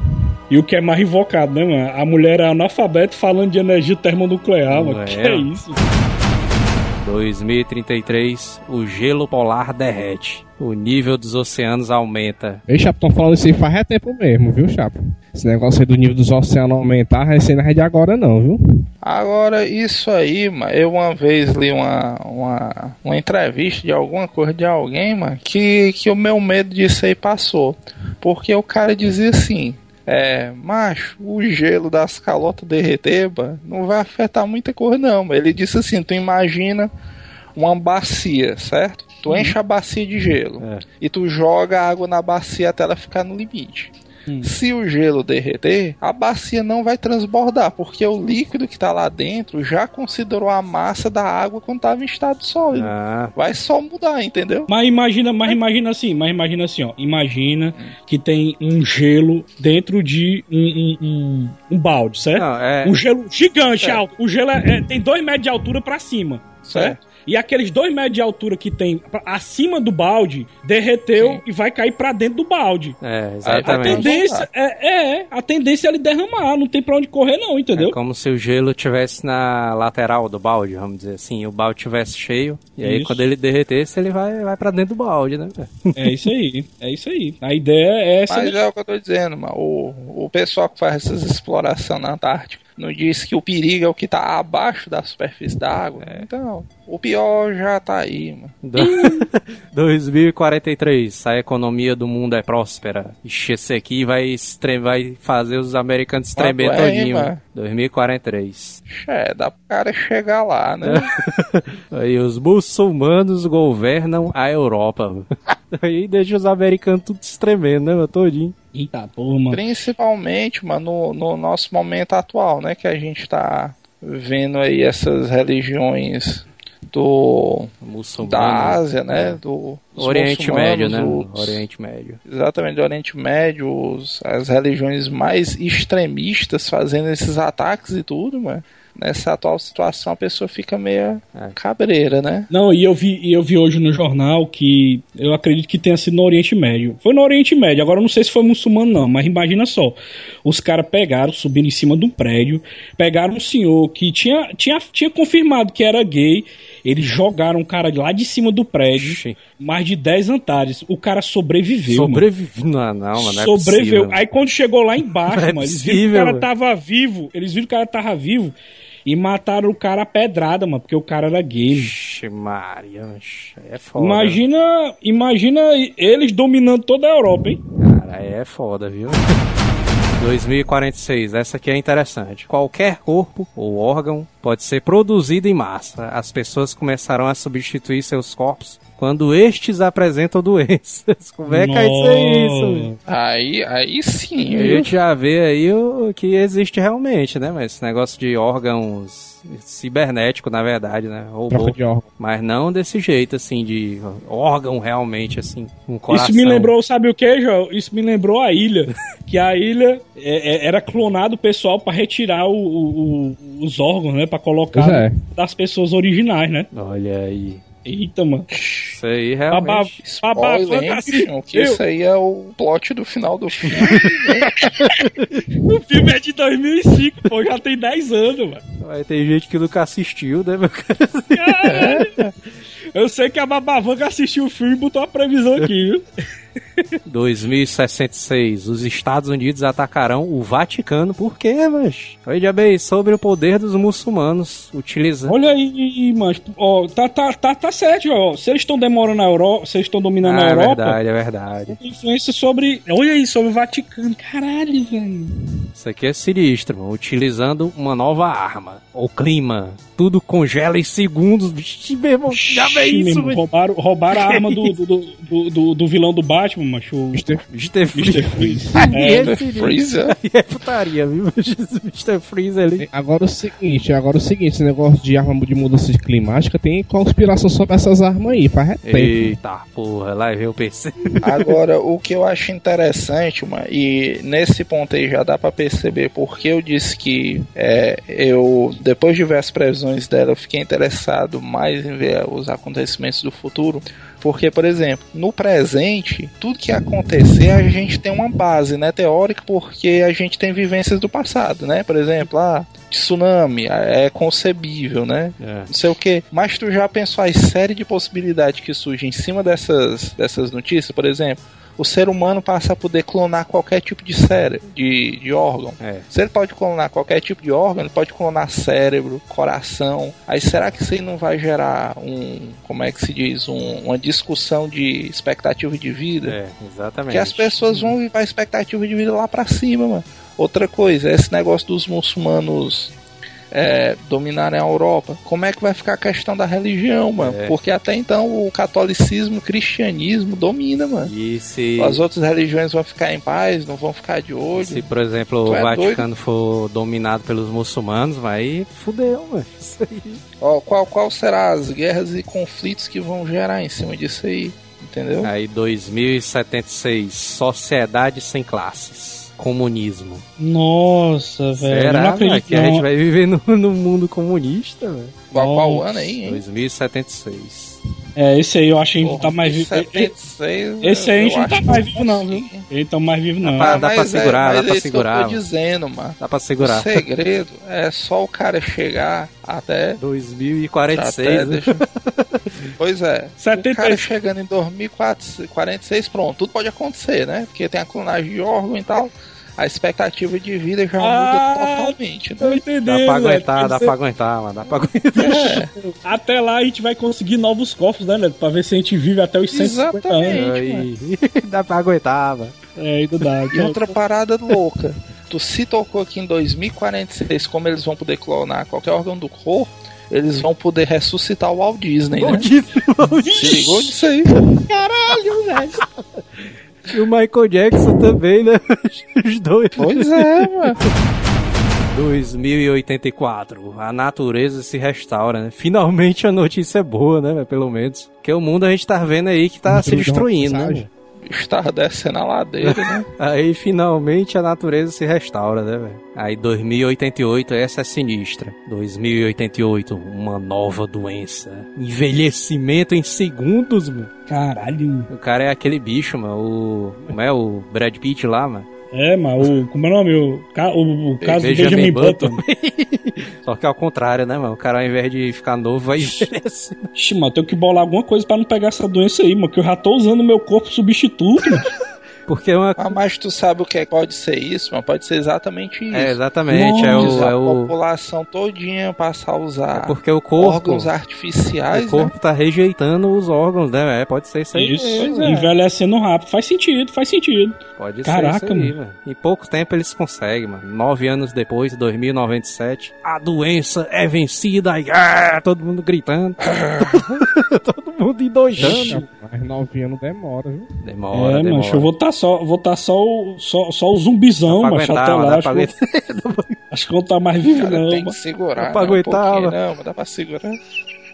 E o que é mais invocado, né, mano? A mulher é analfabeta falando de energia termonuclear, mano. Que é mano. isso? 2033, o gelo polar derrete. O nível dos oceanos aumenta. Ei, Chapo, tão falando isso aí faz é tempo mesmo, viu, Chapo? Esse negócio aí do nível dos oceanos aumentar, esse não é de agora não, viu? Agora, isso aí, mano, eu uma vez li uma, uma, uma entrevista de alguma coisa de alguém, mano, que, que o meu medo disso aí passou. Porque o cara dizia assim, é, macho, o gelo das calotas derreter, mano, não vai afetar muita coisa não. Ele disse assim, tu imagina uma bacia, certo? Tu enche a bacia de gelo É. e tu joga a água na bacia até ela ficar no limite. Se o gelo derreter, a bacia não vai transbordar, porque o líquido que tá lá dentro já considerou a massa da água quando estava em estado sólido. Ah, Vai só mudar, entendeu? Mas imagina, mas imagina assim, mas imagina assim, ó. Imagina que tem um gelo dentro de um, um, um, um balde, certo? não, é. Um gelo gigante É. alto. O gelo é- é- tem dois metros de altura pra cima, certo? E aqueles dois metros de altura que tem acima do balde derreteu Sim. e vai cair pra dentro do balde. É, Aí A exatamente. tendência é, é, a tendência é ele derramar, não tem pra onde correr não, entendeu? É como se o gelo tivesse na lateral do balde, vamos dizer assim. O balde tivesse cheio. E aí, Isso. quando ele derretesse, ele vai, vai pra dentro do balde, né? É isso aí, é isso aí. A ideia é essa. Mas é o que eu tô dizendo, mano. O, o pessoal que faz essas explorações na Antártica não diz que o perigo é o que tá abaixo da superfície da água. Então, o pior já tá aí, mano. Do- 2043, a economia do mundo é próspera. Ixi, esse aqui vai, vai fazer os americanos Quanto tremer é, todinho. mano? 2043. É, dá pro cara chegar lá, né? Aí os muçulmanos governam a Europa. Aí deixa os americanos tudo se tremendo, né, meu, todinho. Eita porra, mano. Principalmente, mano, no, no nosso momento atual, né? Que a gente tá vendo aí essas religiões do Muçulmano. da Ásia, né? Do dos Oriente Médio, né? os- Oriente Médio. Exatamente, do Oriente Médio, os- as religiões mais extremistas fazendo esses ataques e tudo, mano. Nessa atual situação a pessoa fica meio É. cabreira, né? Não, e eu vi, e eu vi hoje no jornal que eu acredito que tenha sido no Oriente Médio. Foi no Oriente Médio, agora eu não sei se foi muçulmano não, mas imagina só. Os caras pegaram, subiram em cima de um prédio, pegaram um senhor que tinha, tinha, tinha confirmado que era gay, eles jogaram o cara lá de cima do prédio, Ixi. mais de 10 andares. O cara sobreviveu, mano. Sobrevive. Não, não, mano. Não é sobreviveu. possível. Aí quando chegou lá embaixo, Não é mano, eles viram que o possível, cara mano. tava vivo. Eles viram que o cara tava vivo e mataram o cara a pedrada, mano, porque o cara era gay. Ixi, Maria. É foda. Imagina, imagina eles dominando toda a Europa, hein? Cara, aí é foda, viu? 2046, essa aqui é interessante. Qualquer corpo ou órgão pode ser produzido em massa. As pessoas começarão a substituir seus corpos quando estes apresentam doenças. Como é que é isso aí, isso? Aí, aí sim, A gente já vê aí o que existe realmente, né? Mas esse negócio de órgãos cibernético, na verdade, né? Robô. Troca de órgão. Mas não desse jeito, assim, de órgão realmente, assim, com coração. Isso me lembrou, sabe o que, João? Isso me lembrou a ilha. que a ilha é- é- era clonado o pessoal pra retirar o- o- o- os órgãos, né? Pra colocar é. das pessoas originais, né? Olha aí. Eita, mano. Isso aí Babá, realmente. babá, fantasia. bichão, que isso aí é o plot do final do filme. O filme é de 2005, pô, já tem 10 anos, mano. Vai ter gente que nunca assistiu, né, meu cara? Caralho. Eu sei que a Babavanca assistiu o filme e botou a previsão aqui, viu? 2066, os Estados Unidos atacarão o Vaticano. Por quê, mas? Veja bem, sobre o poder dos muçulmanos utilizando. Olha aí, mano. Ó, tá, tá, tá, tá certo, ó. Se eles estão demorando na Europa, se eles estão dominando Ah, a é Europa, verdade, é verdade. influência sobre. Olha aí, sobre o Vaticano. Caralho, velho. Isso aqui é sinistro, mano. Utilizando uma nova arma. O clima. Tudo congela em segundos. Vixe, meu irmão, já vê isso, mano. roubaram, roubaram a arma do, do, do, do, do vilão do Batman, macho. o Mr. Mr. Mr. Freeze. Freeze. É, é sinistro. Freezer. Aí é putaria, viu? Mr. Freeze ali. Agora o seguinte, agora o seguinte, esse negócio de arma de mudança climática tem conspiração sobre essas armas aí, faz tempo. Eita porra, lá veio o PC. Agora, o que eu acho interessante, mano, e nesse ponto aí já dá pra perceber porque eu disse que é, eu, depois de ver as previsões dela, eu fiquei interessado mais em ver os acontecimentos do futuro. Porque, por exemplo, no presente, tudo que acontecer, a gente tem uma base, né, teórica, porque a gente tem vivências do passado, né? Por exemplo, ah, tsunami, é concebível, né? É. não sei o que. Mas tu já pensou as série de possibilidades que surgem em cima dessas, dessas notícias? Por exemplo, o ser humano passa a poder clonar qualquer tipo de cérebro, de, de órgão. É. Se ele pode clonar qualquer tipo de órgão, ele pode clonar cérebro, coração. Aí será que isso aí não vai gerar um, como é que se diz, um- uma discussão de expectativa de vida? É, exatamente. Porque as pessoas vão levar a expectativa de vida lá pra cima, mano. Outra coisa, esse negócio dos muçulmanos é, dominarem a Europa. Como é que vai ficar a questão da religião, mano? É. Porque até então o catolicismo, o cristianismo domina, mano. E se, As outras religiões vão ficar em paz, não vão ficar de olho. se, por exemplo, Tu o é Vaticano for dominado pelos muçulmanos, vai fudeu, mano. Isso aí. Ó, qual, qual será as guerras e conflitos que vão gerar em cima disso aí? Entendeu? Aí 2076, sociedade sem classes. Comunismo. Nossa, velho. Será não mano, acredito que a gente vai viver no, no mundo comunista, velho? Qual, qual ano aí, hein? 2076. É, esse aí eu acho que a gente tá mais vivo. 76, Esse aí a gente não tá mais vivo, não, viu? Ele tá mais vivo, não. Dá pra mas segurar, é, dá pra é isso segurar, Que eu tô dizendo, mano. Dá pra O segurar. segredo é só o cara chegar até. 2046. até né? deixa- Pois é. O 70 cara chegando em 2046, pronto, tudo pode acontecer, né? Porque tem a clonagem de órgão e tal. A expectativa de vida já Ah, muda totalmente, né? Tô entendendo. Dá pra velho. aguentar, dá pra aguentar, mano. Dá pra aguentar. Até lá a gente vai conseguir novos corpos, né, Neto? Pra ver se a gente vive até os 150 anos. Exatamente. Aí, dá pra aguentar, mano. É, ainda dá. E outra parada louca. Tu se tocou aqui em 2046, como eles vão poder clonar qualquer órgão do corpo, eles vão poder ressuscitar o Walt Disney, né? Se ligou disso aí? E o Michael Jackson também, né? Os dois. Pois é, mano. 2084. A natureza se restaura, né? Finalmente a notícia é boa, né? Pelo menos. Porque o mundo a gente tá vendo aí que tá se destruindo, né? Está descendo a ladeira, né? Aí finalmente a natureza se restaura, né, velho? Aí 2088, essa é sinistra. 2088, uma nova doença. Envelhecimento em segundos, mano. Caralho. O cara é aquele bicho, mano. O. Como é? O Brad Pitt lá, mano. É, mas o. Como é o nome? O, o, o caso Benjamin Benjamin Button. Button. Só que ao contrário, né, mano? O cara ao invés de ficar novo, vai envelhecer. Ixi, mano, tenho que bolar alguma coisa pra não pegar essa doença aí, mano. Que eu já tô usando meu corpo substituto, mano. Porque é uma. Ah, mas tu sabe o que é- pode ser isso, mas pode ser exatamente isso. É, exatamente. É o. a É o população todinha passar a usar porque o corpo. órgãos artificiais, O corpo tá rejeitando os órgãos, né? É, pode ser isso aí. Isso, mesmo, é. envelhecendo rápido. Faz sentido, faz sentido. Pode Caraca, ser isso aí, mano. Em pouco tempo eles conseguem, mano. Nove anos depois, 2097, a doença é vencida. E, ah, todo mundo gritando. todo mundo endoidando. Mas nove anos demora, viu? Demora, é, demora. mancho, eu vou tá só, vou tá só, o- só, só o zumbizão, aguentar, até mano, lá. Acho, que, aguentar. acho que eu não tá mais vivo, Cara, não, tem que segurar. Dá pra né, um aguentar, mano. Não, mas dá pra segurar.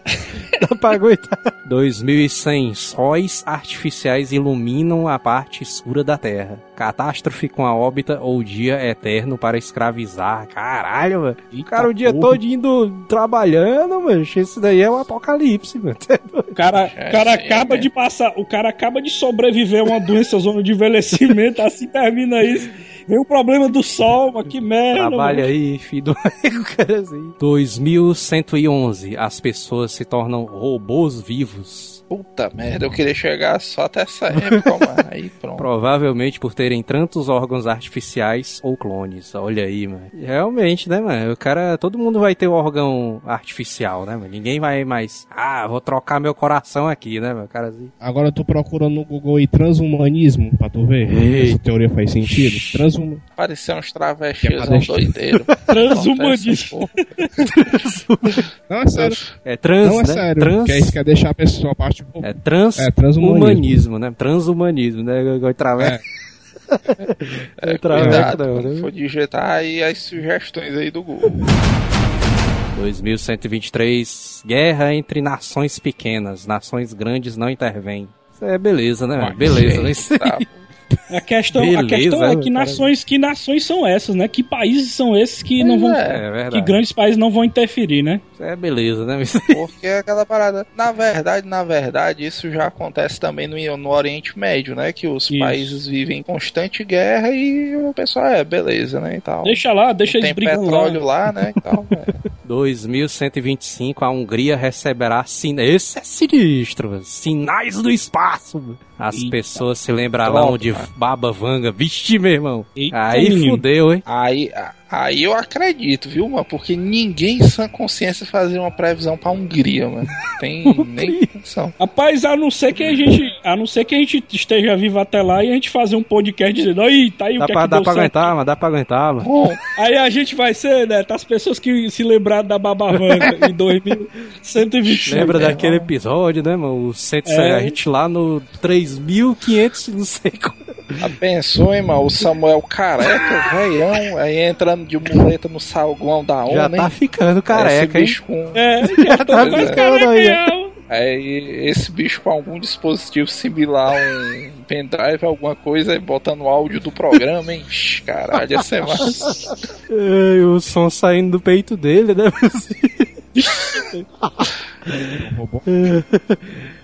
Dá pra aguentar. 2100. Sóis artificiais iluminam a parte escura da Terra. Catástrofe com a órbita ou dia eterno para escravizar. Caralho, mano. O cara o dia porra. todo indo trabalhando, mano. Isso daí é um apocalipse, mano. O cara, É, o cara sim, acaba né? de passar, o cara acaba de sobreviver a uma doença zona de envelhecimento, assim termina isso. Vem o problema do sol, mas que merda. Trabalha mano. aí, filho do amigo, cara assim. 2111. As pessoas se tornam robôs vivos. Puta merda, eu queria chegar só até essa época, mano. Aí pronto. Provavelmente por terem tantos órgãos artificiais ou clones. Olha aí, mano. Realmente, né, mano? O cara, todo mundo vai ter órgão artificial, né, mano? Ninguém vai mais. Ah, vou trocar meu coração aqui, né, meu cara assim. Agora eu tô procurando no Google aí transhumanismo, pra tu ver. Eita. Essa teoria faz sentido. Transum... Parecer uns é travestis deixar- doideiro. Transhumanismo. Não, é sério. É trans, Não, é né? sério. Trans. Que é isso que é deixar a pessoa abaixo de É trans. É, transhumanismo. humanismo, né? Transhumanismo, né? Igual Traveco. É, Traveco, cuidado não, quando né? for digitar aí as sugestões aí do Google. 2123. Guerra entre nações pequenas. Nações grandes não intervêm. Isso é beleza, né? Ué, beleza, né? Isso aí. Tá. A questão, a Beleza, questão é que nações, que nações são essas, né? Que países são esses que não Pois vão, é. É que grandes países não vão interferir, né? Isso é beleza, né? Porque é aquela parada. Na verdade, na verdade, isso já acontece também no, no Oriente Médio, né? Que os Isso. países vivem em constante guerra e o pessoal é beleza, né? E tal. Deixa lá, deixa eles Tem brigando petróleo lá. lá, né? E tal, é. 2125, a Hungria receberá sin... Esse é sinistro, sinais do espaço. As Eita. pessoas se lembrarão Toma. de Baba Vanga. Vixe, meu irmão. Eita, Aí menino. fudeu, hein? Aí, aí eu acredito, viu, mano? Porque ninguém em sã consciência fazia uma previsão pra Hungria, mano. Tem nem função. Rapaz, a não ser que a gente, a não ser que a gente esteja vivo até lá e a gente fazer um podcast dizendo, aí, tá aí o Dá que pra, é que dá deu pra certo. aguentar, mas dá pra aguentar, mano. Bom, Aí a gente vai ser, né, tá as pessoas que se lembraram da Babavanga em 2125. Lembra é, daquele mano. episódio, né, mano? O cento, É. A gente lá no 3500, não sei como. a pensou, hein, mano? O Samuel careca, velhão, aí entrando de muleta no salgão da Já onda, tá hein? ficando Esse careca, hein? bicho com, É, já Tá tá ficando ficando aí, careca. aí esse bicho com algum dispositivo similar, um pendrive, alguma coisa, e botando o áudio do programa, hein? Caralho, ia ser massa. Ai, o som saindo do peito dele, né? Robô.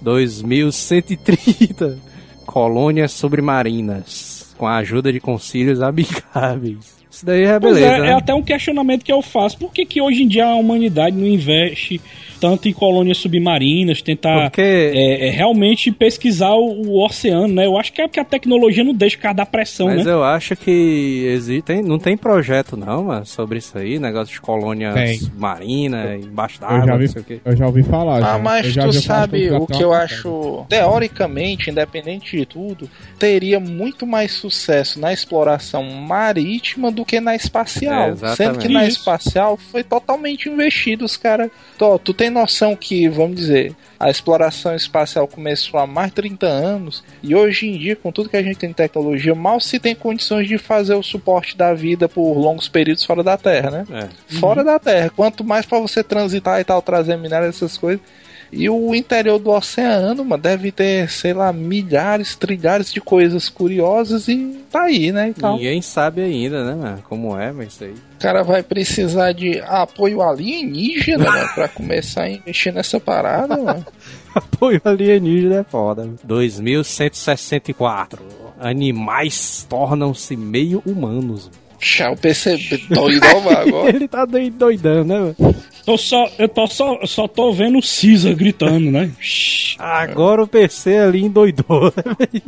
2130 Colônias submarinas com a ajuda de concílios amigáveis. Isso daí é Pois beleza, é, né? é até um questionamento que eu faço. Por que, que hoje em dia a humanidade não investe tanto em colônias submarinas, tentar Porque é, é, realmente pesquisar o, o oceano, né? Eu acho que é porque a tecnologia não deixa o cara dar pressão, Mas né? eu acho que existem, não tem projeto não, mano, sobre isso aí, negócio de colônia Tem. submarina, embaixo Eu d'água, já, não vi, sei o quê. eu já ouvi falar. já. Ah, Eu mas já tu sabe já o que eu acho, teoricamente, independente de tudo, teria muito mais sucesso na exploração marítima do que na espacial. É, exatamente. Sendo que na Isso. espacial foi totalmente investido, os caras. Tu tem noção que, vamos dizer, a exploração espacial começou há mais de 30 anos e hoje em dia, com tudo que a gente tem de tecnologia, mal se tem condições de fazer o suporte da vida por longos períodos fora da Terra, né? É. fora da Terra. Quanto mais pra você transitar e tal, trazer minério, essas coisas. E o interior do oceano, mano, deve ter, sei lá, milhares, trilhares de coisas curiosas e tá aí, né? Então, Ninguém sabe ainda, né, mano, como é, mas isso aí. o cara vai precisar de apoio alienígena, mano, pra começar a investir nessa parada, mano. Apoio alienígena é foda. 2164. Animais tornam-se meio humanos. Tchau, o PC doido ó, mano, agora. Ele tá doi- doidando, né, mano? Tô só, eu tô só, eu só tô vendo o Caesar gritando, né? Agora o PC ali endoidou. né?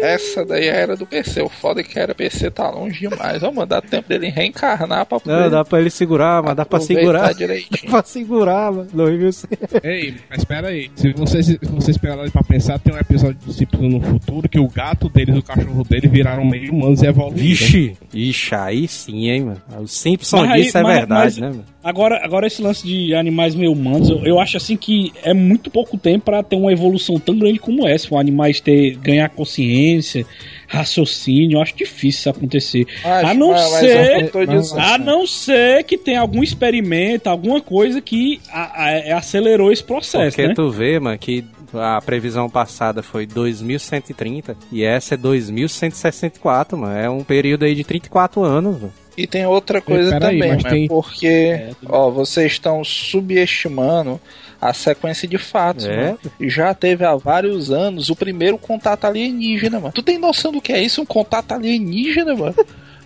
Essa daí era do PC. O foda é que era PC tá longe demais. Ó, mano, dá tempo dele reencarnar pra poder Não, dá pra ele segurar, mas dá pra segurar. Dá direitinho. pra segurar, mano. 2100. Ei, mas espera aí. Se vocês, se vocês pegarem pra pensar, tem um episódio do Simpsons no futuro que o gato deles e o cachorro dele viraram meio humanos e evoluíram. Vixe! Ixi, aí sim, hein, mano. O Simpson Mas aí- disso é mas- verdade, mas- né, mano? Agora, agora esse lance de animais meio humanos, eu, eu acho assim que é muito pouco tempo pra ter uma evolução tão grande como essa. O animais ter ganhar consciência, raciocínio, eu acho difícil isso acontecer. Acho, a não mas- mas ser, dizendo. a não ser que tenha algum experimento, alguma coisa que a- a- acelerou esse processo, Porque né? tu vê, mano, que a previsão passada foi 2130 e essa é 2164, mano. É um período aí de 34 anos, mano. E tem outra coisa também, mas mano, tem- porque ó, vocês estão subestimando a sequência de fatos, É. mano. Já teve há vários anos o primeiro contato alienígena, mano. Tu tem noção do que é isso? Um contato alienígena, mano?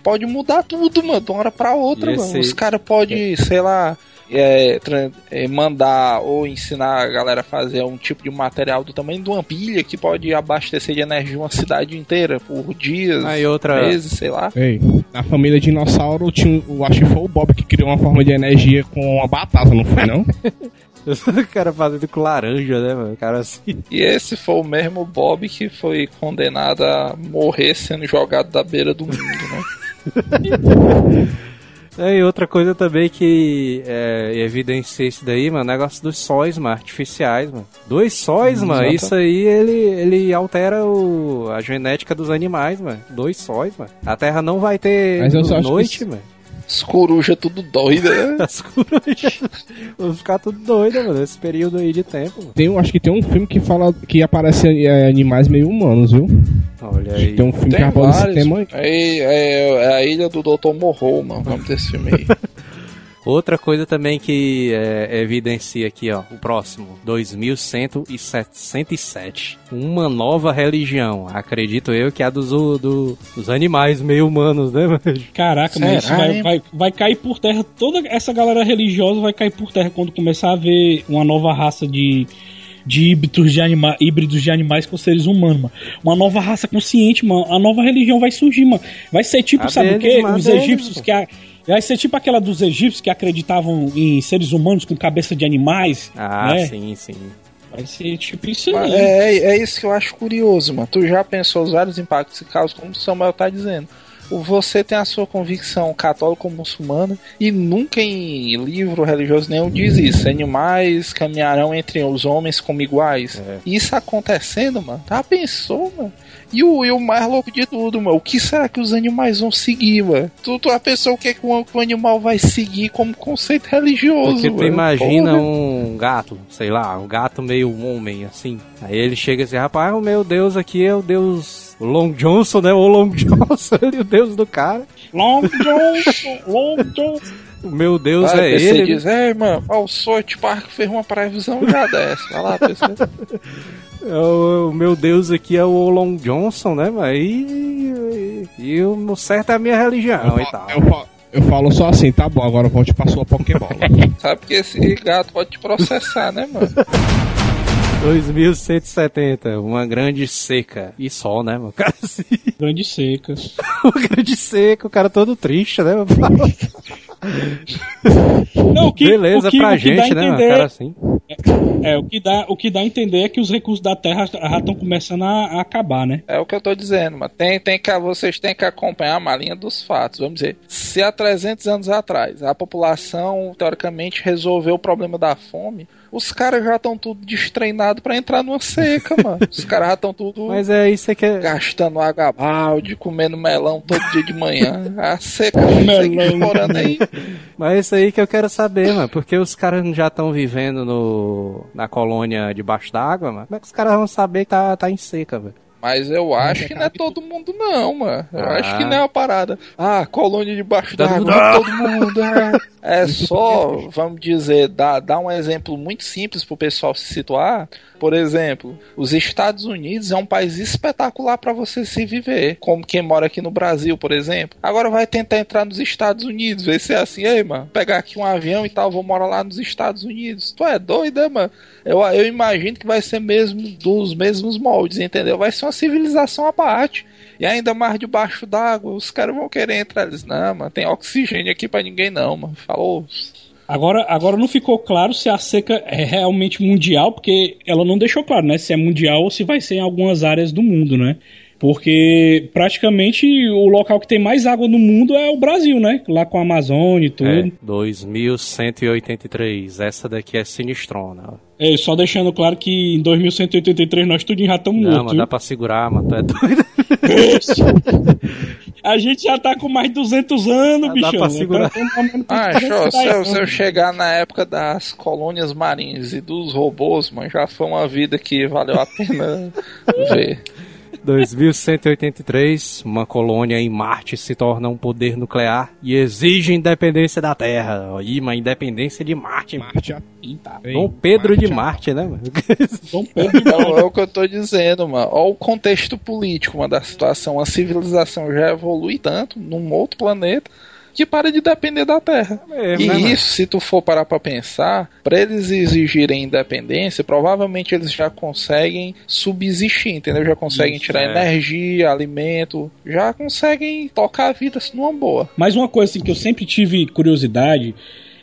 Pode mudar tudo, mano, de uma hora pra outra, E mano. esse- Os caras podem, sei lá, é, é, mandar ou ensinar a galera a fazer um tipo de material do tamanho de uma pilha que pode abastecer de energia uma cidade inteira por dias, Aí outra- meses, sei lá. Ei, na família dinossauro, tinha, eu acho que foi o Bob que criou uma forma de energia com uma batata, não foi não? o cara fazendo com laranja, né, mano? O cara assim. E esse foi o mesmo Bob que foi condenado a morrer sendo jogado da beira do mundo, né? É, e outra coisa também que é, evidencia isso daí, mano, negócio dos sóis, mano, artificiais, mano. Dois sóis, mano, exato. isso aí ele, ele altera o, a genética dos animais, mano. Dois sóis, mano. A Terra não vai ter noite, isso- mano. As corujas tudo doida, né? As corujas vão ficar tudo doidas, mano, nesse período aí de tempo, mano. Tem, um- acho que tem um filme que fala que aparece é, animais meio humanos, viu? Olha aí. Tem um filme que Tem aborda esse tema aí. É, é, é a ilha do Dr. Morrow, mano. Vamos desse filme aí. Outra coisa também que é, evidencia aqui, ó, o próximo, 2167. Uma nova religião. Acredito eu que é a dos, do, dos animais meio humanos, né, velho? Caraca, mas vai, vai, vai cair por terra. Toda essa galera religiosa vai cair por terra quando começar a ver uma nova raça de, de híbridos de, anima, híbridos de animais com seres humanos, mano. Uma nova raça consciente, mano. A nova religião vai surgir, mano. Vai ser tipo, A sabe o quê? mano, Os deles, egípcios pô. que. A, vai ser tipo aquela dos egípcios que acreditavam em seres humanos com cabeça de animais. Ah, né? sim, sim. Vai ser tipo isso aí. É, é isso que eu acho curioso, mano. Tu já pensou os vários impactos que causa, como o Samuel tá dizendo. Você tem a sua convicção católica ou muçulmana e nunca em livro religioso nenhum diz isso. Animais caminharão entre os homens como iguais. É. Isso acontecendo, mano. Já pensou, mano? E o, e o mais louco de tudo, mano. O que será que os animais vão seguir, mano? Tu, tu a pessoa o que, é que o, animal vai seguir como conceito religioso, Porque tu mano? imagina Porra. um gato, sei lá, um gato meio homem, assim. Aí ele chega assim, rapaz, o meu Deus aqui é o Deus Long Johnson, né? O Long Johnson, é o Deus do cara. Long Johnson, Long Johnson. O meu Deus Vai, é PC ele. diz, é, irmão, ó, o South Park fez uma previsão já dessa. Vai lá, PC. É O, o meu Deus aqui é o Long Johnson, né? Mas e, e, e o certo é a minha religião eu, e tal. eu, eu falo só assim, tá bom, agora volte pra sua Pokébola. Sabe que esse gato pode te processar, né, mano? 2170, uma grande seca. E só, né, mano? Cara, assim, Grande seca. uma grande seca, o cara todo triste, né? mano? Não, o que, Beleza o que, pra o que dá a gente, né, mano? entender- Cara assim. É, o que, dá, o que dá a entender é que os recursos da Terra já estão começando a, a acabar, né? É o que eu tô dizendo, mano. Tem, tem que, vocês têm que acompanhar uma linha dos fatos. Vamos dizer, se há 300 anos atrás a população, teoricamente, resolveu o problema da fome, os caras já estão tudo destreinados pra entrar numa seca, mano. Os caras já estão tudo Mas é isso que é. gastando água balde, comendo melão todo dia de manhã. A seca Melão. explorando aí. Mas é isso aí que eu quero saber, mano. Porque os caras já estão vivendo no, na colônia debaixo d'água, mano. Como é que os caras vão saber que tá, tá em seca, velho? Mas eu acho que não é todo mundo, não, mano. Eu Ah. acho que não é uma parada. Ah, colônia debaixo Todo d'água, todo mundo. É, é só, vamos dizer, dar, dar um exemplo muito simples pro pessoal se situar. Por exemplo, os Estados Unidos é um país espetacular para você se viver, como quem mora aqui no Brasil, por exemplo. Agora vai tentar entrar nos Estados Unidos, ver se é assim, ei, mano, pegar aqui um avião e tal, vou morar lá nos Estados Unidos. Tu é doido, é, mano? Eu, eu imagino que vai ser mesmo dos mesmos moldes, entendeu? Vai ser uma civilização à parte. E ainda mais debaixo d'água, os caras vão querer entrar. Eles, não, mano, tem oxigênio aqui pra ninguém não, mano. Falou. Agora, agora não ficou claro se a seca é realmente mundial, porque ela não deixou claro, né? Se é mundial ou se vai ser em algumas áreas do mundo, né? Porque praticamente o local que tem mais água no mundo é o Brasil, né? Lá com a Amazônia e tudo. É, 2183. Essa daqui é sinistrona. É, só deixando claro que em 2183 nós tudo já estamos Não, mortos. mas dá pra segurar, mano. Tu é doido. A gente já tá com mais de 200 anos, Dá bichão. pra segurar. Ah, show. Se eu, se eu chegar na época das colônias marinhas e dos robôs, mano, já foi uma vida que valeu a pena ver. 2183, uma colônia em Marte se torna um poder nuclear e exige independência da Terra. Aí, uma independência de Marte. Marte a- Ei, Dom Pedro de a- Marte, né, mano? Dom Pedro de Então, é o que eu tô dizendo, mano. Olha o contexto político, mano, da situação. A civilização já evolui tanto num outro planeta que para de depender da Terra. É, e né, mano? isso, se tu for parar pra pensar, pra eles exigirem independência, provavelmente eles já conseguem subsistir, entendeu? Já conseguem Isso, tirar é. energia, alimento, já conseguem tocar a vida assim, numa boa. Mas uma coisa assim, que eu sempre tive curiosidade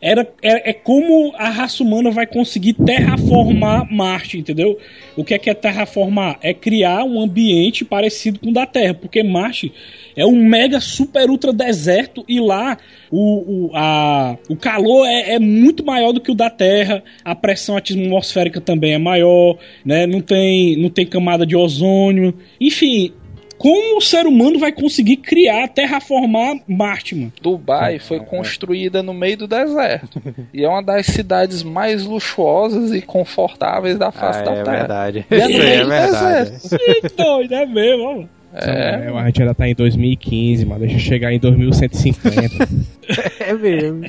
era, é, é como a raça humana vai conseguir terraformar Marte, entendeu? O que é que é terraformar? É criar um ambiente parecido com o da Terra, porque Marte é um mega super ultra deserto e lá o, o, a, o calor é, é muito maior do que o da Terra, a pressão atmosférica também é maior, né? Não tem, não tem camada de ozônio, enfim. Como o ser humano vai conseguir criar, terraformar Marte, mano? Dubai foi construída no meio do deserto. e é uma das cidades mais luxuosas e confortáveis da face Ah, da é Terra. verdade. E é aí meio é do verdade. deserto. Que doido, é mesmo, ó. É. É, a gente ainda tá em 2015, mas deixa eu chegar em 2150. É mesmo.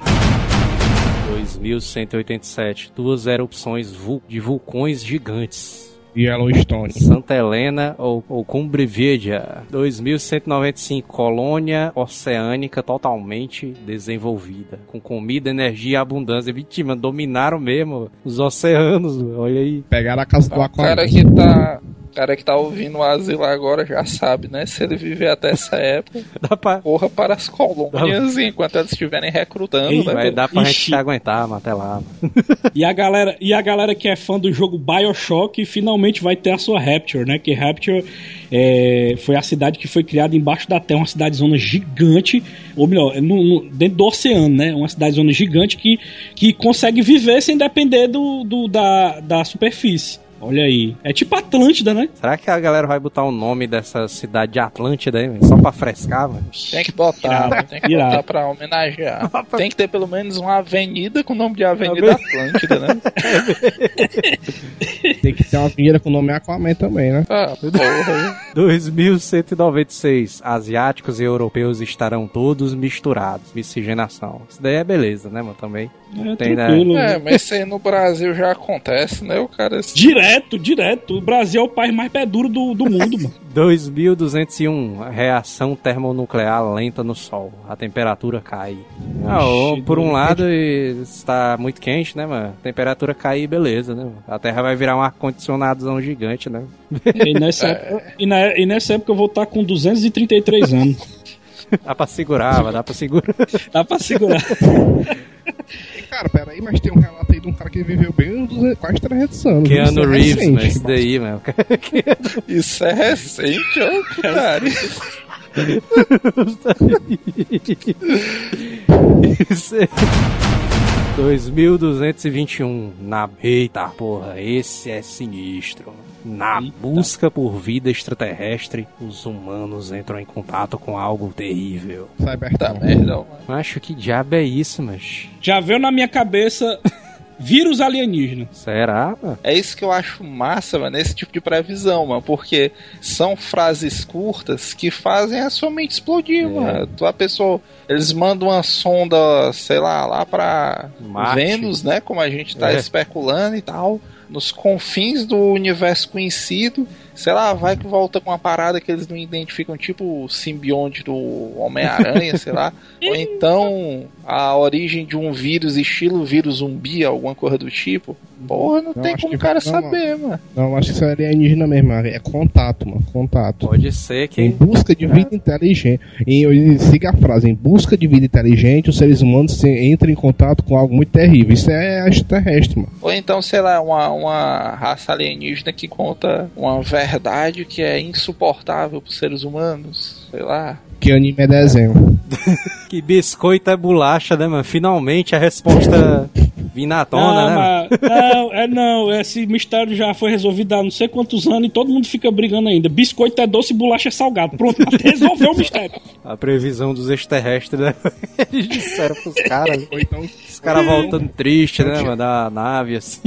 2187. Duas erupções vul- de vulcões gigantes. Yellowstone. Santa Helena ou, ou Cumbrividia. 2195. Colônia oceânica totalmente desenvolvida. Com comida, energia e abundância. Vítima, dominaram mesmo os oceanos. Olha aí. Pegaram a casa do O Aquaman. cara que tá. O cara que tá ouvindo o asilo agora já sabe, né? Se ele viver até essa época, Dá pra, corra para as colônias enquanto eles estiverem recrutando, Ei, né? vai dar pra gente Ixi. se aguentar, mas até lá. E a galera, e a galera que é fã do jogo BioShock finalmente vai ter a sua Rapture, né? Que Rapture é, foi a cidade que foi criada embaixo da Terra, uma cidade zona gigante, ou melhor, no- no- dentro do oceano, né? Uma cidade zona gigante que, que consegue viver sem depender do, do- da, da superfície. Olha aí. É tipo Atlântida, né? Será que a galera vai botar o nome dessa cidade de Atlântida aí, velho? Só pra frescar, mano? Tem que botar, Irado, né? tem que irado. botar pra homenagear. Tem que ter pelo menos uma avenida com o nome de Avenida Atlântida, né? Tem que ter uma avenida com o nome Aquaman também, né? Ah, porra. 2196. Asiáticos e europeus estarão todos misturados. Miscigenação. Isso daí é beleza, né, mano? Também. É Tem, né? tranquilo. É, mas isso aí no Brasil já acontece, né? O cara. Direto, direto. O Brasil é o país mais pé duro do, do mundo, mano. 2201. Reação termonuclear lenta no Sol. A temperatura cai. Ah, por um lado, está muito quente, né, mano? A temperatura cair, beleza, né? mano? A Terra vai virar um ar-condicionadozão gigante, né? E nessa, época, e, na- e nessa época eu vou estar com 233 anos. Dá pra segurar, vai dar pra segurar. Dá pra segurar. Cara, peraí, mas tem um relato aí de um cara que viveu bem uns 200 quase 300 anos. Keanu Isso é Reeves, recente. mas isso daí, mano. Isso é recente, ó, cara. Isso é- 2221. Na. Eita porra, esse é sinistro. Na busca por vida extraterrestre, os humanos entram em contato com algo terrível. Tá Cybertron. merda, ó, mano. Acho que diabo é isso, mas. Já veio na minha cabeça vírus alienígena. Será, mano? É isso que eu acho massa, mano, esse tipo de previsão, mano, porque são frases curtas que fazem a sua mente explodir, mano. Tu, a pessoa, eles mandam uma sonda, sei lá, lá pra Marte. Vênus, né, como a gente tá É. especulando e tal, nos confins do universo conhecido, sei lá, vai que volta com uma parada que eles não identificam, tipo o simbionte do Homem-Aranha, sei lá, ou então a origem de um vírus estilo vírus zumbi, alguma coisa do tipo. Porra, não Eu tem como o cara não, saber, mano. Não, acho que isso é alienígena mesmo, mano. é contato, mano. Contato. Pode ser Em que. busca de vida inteligente. Em, e siga a frase: em busca de vida inteligente, os seres humanos se- entram em contato com algo muito terrível. Isso é extraterrestre, mano. Ou então, sei lá, uma, uma raça alienígena que conta uma verdade que é insuportável pros seres humanos. Sei lá. Que anime é desenho. Que biscoito é bolacha, né, mano? Finalmente a resposta vir na tona, né? mano? mas- não, é não. Esse mistério já foi resolvido há não sei quantos anos e todo mundo fica brigando ainda. Biscoito é doce e bolacha é salgado. Pronto, resolveu o mistério. A previsão dos extraterrestres, né? Eles disseram pros caras. Ou então, Os caras voltando triste, né, mano? Da nave, assim.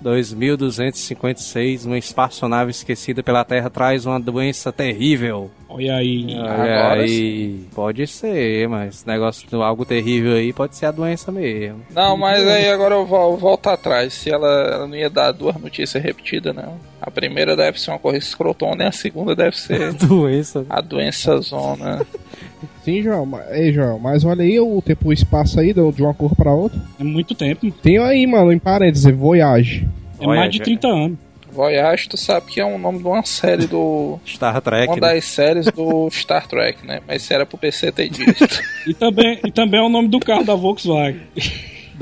2256, uma espaçonave esquecida pela Terra traz uma doença terrível. Olha aí. Olha Agora aí. Pode ser, mas esse negócio de algo terrível aí pode ser a doença mesmo. Não, mas aí agora eu vol- volto atrás. Se ela, ela não ia dar duas notícias repetidas, não. A primeira deve ser uma coisa escrotona e a segunda deve ser Doença. a doença zona. sim, João. Mas, ei, João, mas olha aí o tempo e o espaço aí de uma cor pra outra. É muito tempo. Tem aí, mano, em parênteses, Voyage. É mais de já- 30 anos. Voyage, tu sabe que é um nome de uma série do. Star Trek. Uma né? das séries do Star Trek, né? Mas se era pro PC ter dito. E também, e também é o nome do carro da Volkswagen.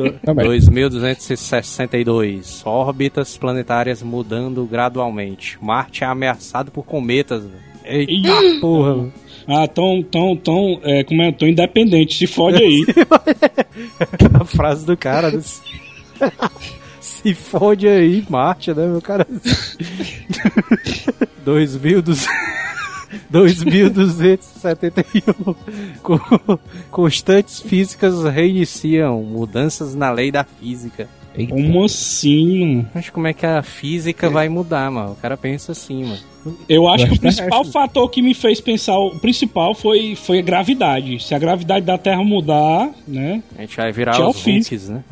Do- Também. 2262. Órbitas planetárias mudando gradualmente. Marte é ameaçado por cometas. velho. Eita Ih! porra. Ah, tão, tão, tão, é, como é, tão independente. Se fode aí. A frase do cara. né? Se fode aí, Marte, né, meu cara? 2200. 2271. Co- Constantes físicas reiniciam mudanças na lei da física. Eita. Como assim? Mas como é que a física vai mudar, mano? O cara pensa assim, mano. Eu acho que o principal fator que me fez pensar, o principal foi, foi a gravidade. Se a gravidade da Terra mudar, né? A gente vai virar Tchau, os. Hulks, né?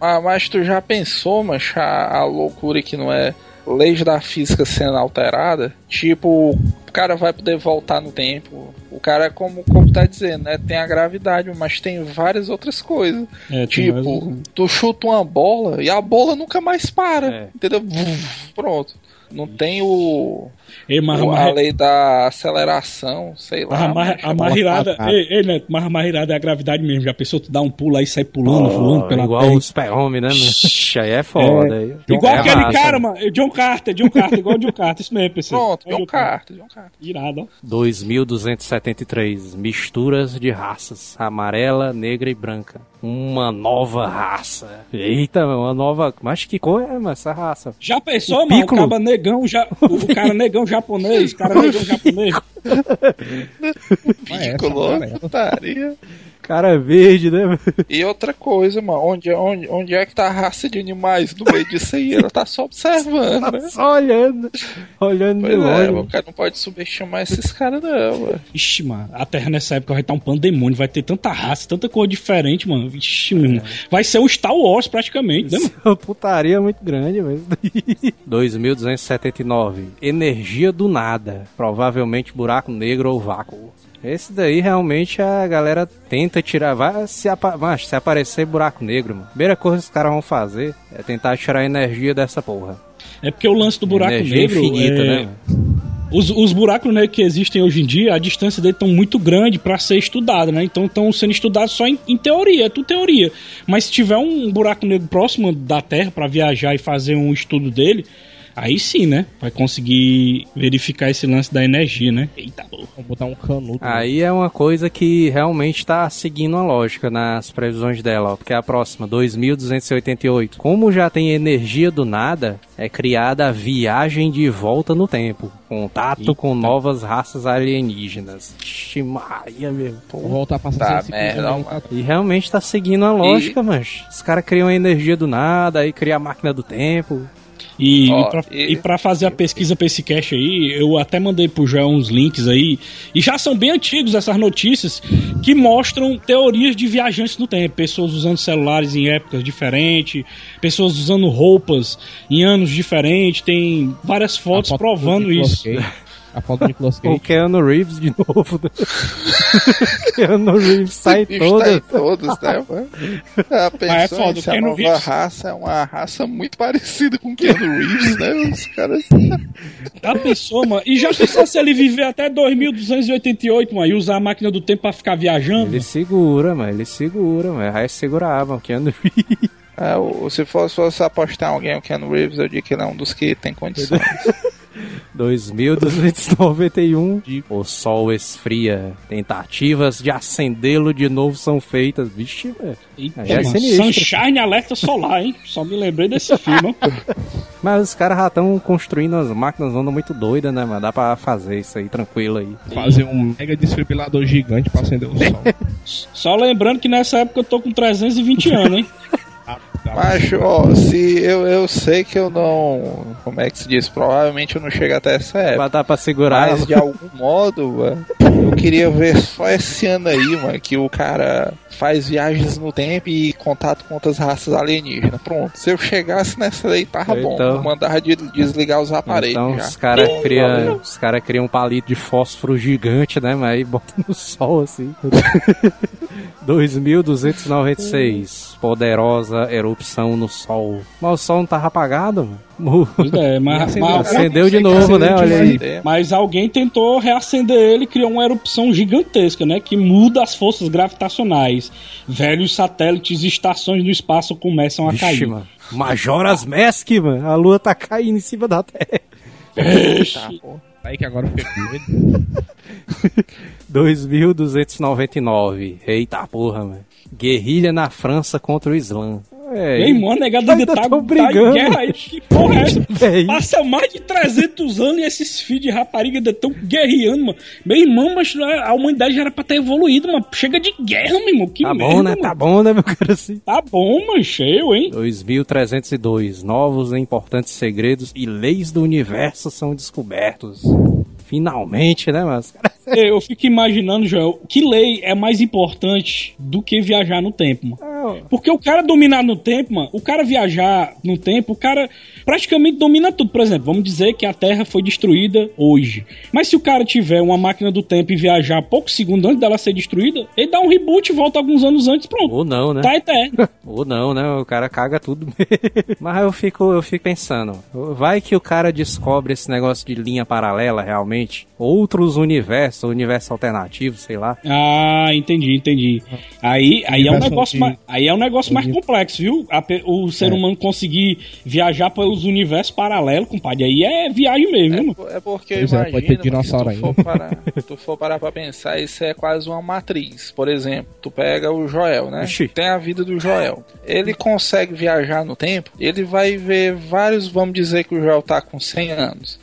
Ah, mas tu já pensou, mancha, a loucura que não é leis da física sendo alterada? Tipo, o cara vai poder voltar no tempo. O cara, como, como tá dizendo, né? Tem a gravidade, mas tem várias outras coisas. É, mais Tipo, um- tu chuta uma bola e a bola nunca mais para. É. Entendeu? Pronto. Não tem o, Ei, mas, o- mas- a lei da aceleração, sei lá. a, mar- mancha. a. Ei, ei, Neto, mas a marrirada é a gravidade mesmo. Já pensou, tu dá um pulo aí e sai pulando, voando pela igual terra. o super-homem, né? Ixi, aí é foda. aí. Igual É aquele massa. cara, mano. o John Carter, John Carter, igual o John Carter, isso mesmo, PC. Pronto, John o Carter. John Carter. Irado, ó. 2273. Misturas de raças. Amarela, negra e branca. Uma nova raça. Eita, uma nova. Mas que cor é mano, essa raça? Já pensou, O mano? Piccolo. Negão, já, o cara negão japonês, cara negão japonês. É, Piccolo, essa putaria. Cara verde, né? E outra coisa, mano, onde, onde, onde é que tá a raça de animais no meio disso aí? Ela tá só observando, né? Só olhando. Olhando de Pois é, longe. o cara não pode subestimar esses caras, não, mano. Ixi, mano, a Terra nessa época vai estar um pandemônio, vai ter tanta raça, tanta cor diferente, mano. Ixi, meu irmão. Vai ser um Star Wars praticamente, né, mano? Uma putaria muito grande mesmo. 2279. Energia do nada. Provavelmente buraco negro ou vácuo. Esse daí realmente a galera tenta tirar. Vai se, apa mas, se aparecer buraco negro, mano. Primeira coisa que os caras vão fazer é tentar tirar a energia dessa porra. É porque o lance do buraco energia negro. infinita, é- né? Os, os buracos negros que existem hoje em dia, a distância deles estão muito grande para ser estudada, né? Então estão sendo estudados só em, em teoria, é tudo teoria. Mas se tiver um buraco negro próximo da Terra para viajar e fazer um estudo dele, aí sim, né? Vai conseguir verificar esse lance da energia, né? Eita, porra. Vamos botar um canudo. Aí é uma coisa que realmente está seguindo a lógica nas previsões dela, ó, porque a próxima, 2288. Como já tem energia do nada, é criada a viagem de volta no tempo. Contato com novas raças alienígenas. Ixi, Maria, meu. Vou voltar pra Tá, 65 merda, mano. E realmente tá seguindo a lógica, mas Os caras criam a energia do nada, aí cria a máquina do tempo. E, Ó, e, pra, e- fazer a pesquisa pra esse cast aí, eu até mandei pro Joel uns links aí, e já são bem antigos essas notícias que mostram teorias de viajantes no tempo. Pessoas usando celulares em épocas diferentes, pessoas usando roupas em anos diferentes, tem várias fotos foto do provando isso. A foto do Nicolas O Cage. Keanu Reeves de novo. né? Keanu Reeves tá em tá todas. em né, mano? Ah, Mas é foda, em se a Keanu nova Reeves- raça é uma raça muito parecida com Keanu Reeves, né? Os caras... Já pensou, mano? E já pensou se ele viver até 2288, mano, e usar a máquina do tempo pra ficar viajando? Ele segura, mano. Ele segura, mano. Aí segurava. o Keanu Reeves. É, o- se fosse, fosse apostar alguém, o Keanu Reeves, eu diria que ele é um dos que tem condições. 2291. O sol esfria. Tentativas de acendê-lo de novo são feitas. Vixe, velho. Eita, é. Sunshine Alerta Solar, hein? Só me lembrei desse filme. Mas os caras já estão construindo as máquinas onda muito doidas, né, mano? Dá pra fazer isso aí tranquilo aí. Fazer um mega desfibrilador gigante pra acender o sol. Só lembrando que nessa época eu tô com 320 anos, hein? Mas, ó, se eu, eu sei que eu não. Como é que se diz? Provavelmente eu não chego até essa época. Mas dá pra segurar. Mas de algum modo, mano, eu queria ver só esse ano aí, mano, que o cara faz viagens no tempo e contato com outras raças alienígenas. Pronto, se eu chegasse nessa aí, tava bom. Então- Eu mandava de desligar os aparelhos Então já. os caras criam cara criam um palito de fósforo gigante, né? Mas aí bota no sol assim. 2296. Poderosa erupção no sol. Mas o sol não tava apagado, mano. Pois é, mas, Acendeu. mas, Acendeu de novo, né? Olha aí. Mas alguém tentou reacender ele e criou uma erupção gigantesca, né? Que muda as forças gravitacionais. Velhos satélites e estações do espaço começam a Vixe, cair. mano. Majora's Mask, mano. A lua tá caindo em cima da terra. tá, pô. Aí que agora eu fiquei com medo. 2299. Eita porra, mano. Guerrilha na França contra o Islã. É, Meu irmão, a negada ainda tá, tão tá brigando, em guerra aí. Que porra é essa? Véi. Passa mais de 300 anos e esses filhos de rapariga ainda tão guerreando, mano. Meu irmão, mas a humanidade já era pra ter evoluído, mano. Chega de guerra, meu irmão. Que Tá merda, bom, né? mano. Tá bom, né, meu cara? Assim. Tá bom, mano. Cheio, hein? 2302. Novos e importantes segredos e leis do universo são descobertos. Finalmente, né, mas É, Eu fico imaginando, Joel, que lei é mais importante do que viajar no tempo, mano. Porque o cara dominar no tempo, mano, o cara viajar no tempo, o cara praticamente domina tudo. Por exemplo, vamos dizer que a Terra foi destruída hoje. Mas se o cara tiver uma máquina do tempo e viajar poucos segundos antes dela ser destruída, ele dá um reboot e volta alguns anos antes, pronto. ou não, né? Tá eterno. Ou não, né? O cara caga tudo. Mas eu fico, eu fico pensando, vai que o cara descobre esse negócio de linha paralela realmente, outros universos, universo alternativo, sei lá. Ah, entendi, entendi. Aí, aí é um negócio mais, aí é um negócio mais complexo, viu? O ser É. humano conseguir viajar pelos universos paralelos, compadre, aí é viagem mesmo, viu, mano? É porque Pois é, imagina, pode ter dinossauro se tu for, parar, tu for parar pra pensar, isso é quase uma matriz. Por exemplo, tu pega o Joel, né? Ixi. Tem a vida do Joel. Ele consegue viajar no tempo, ele vai ver vários, vamos dizer que o Joel tá com 100 anos.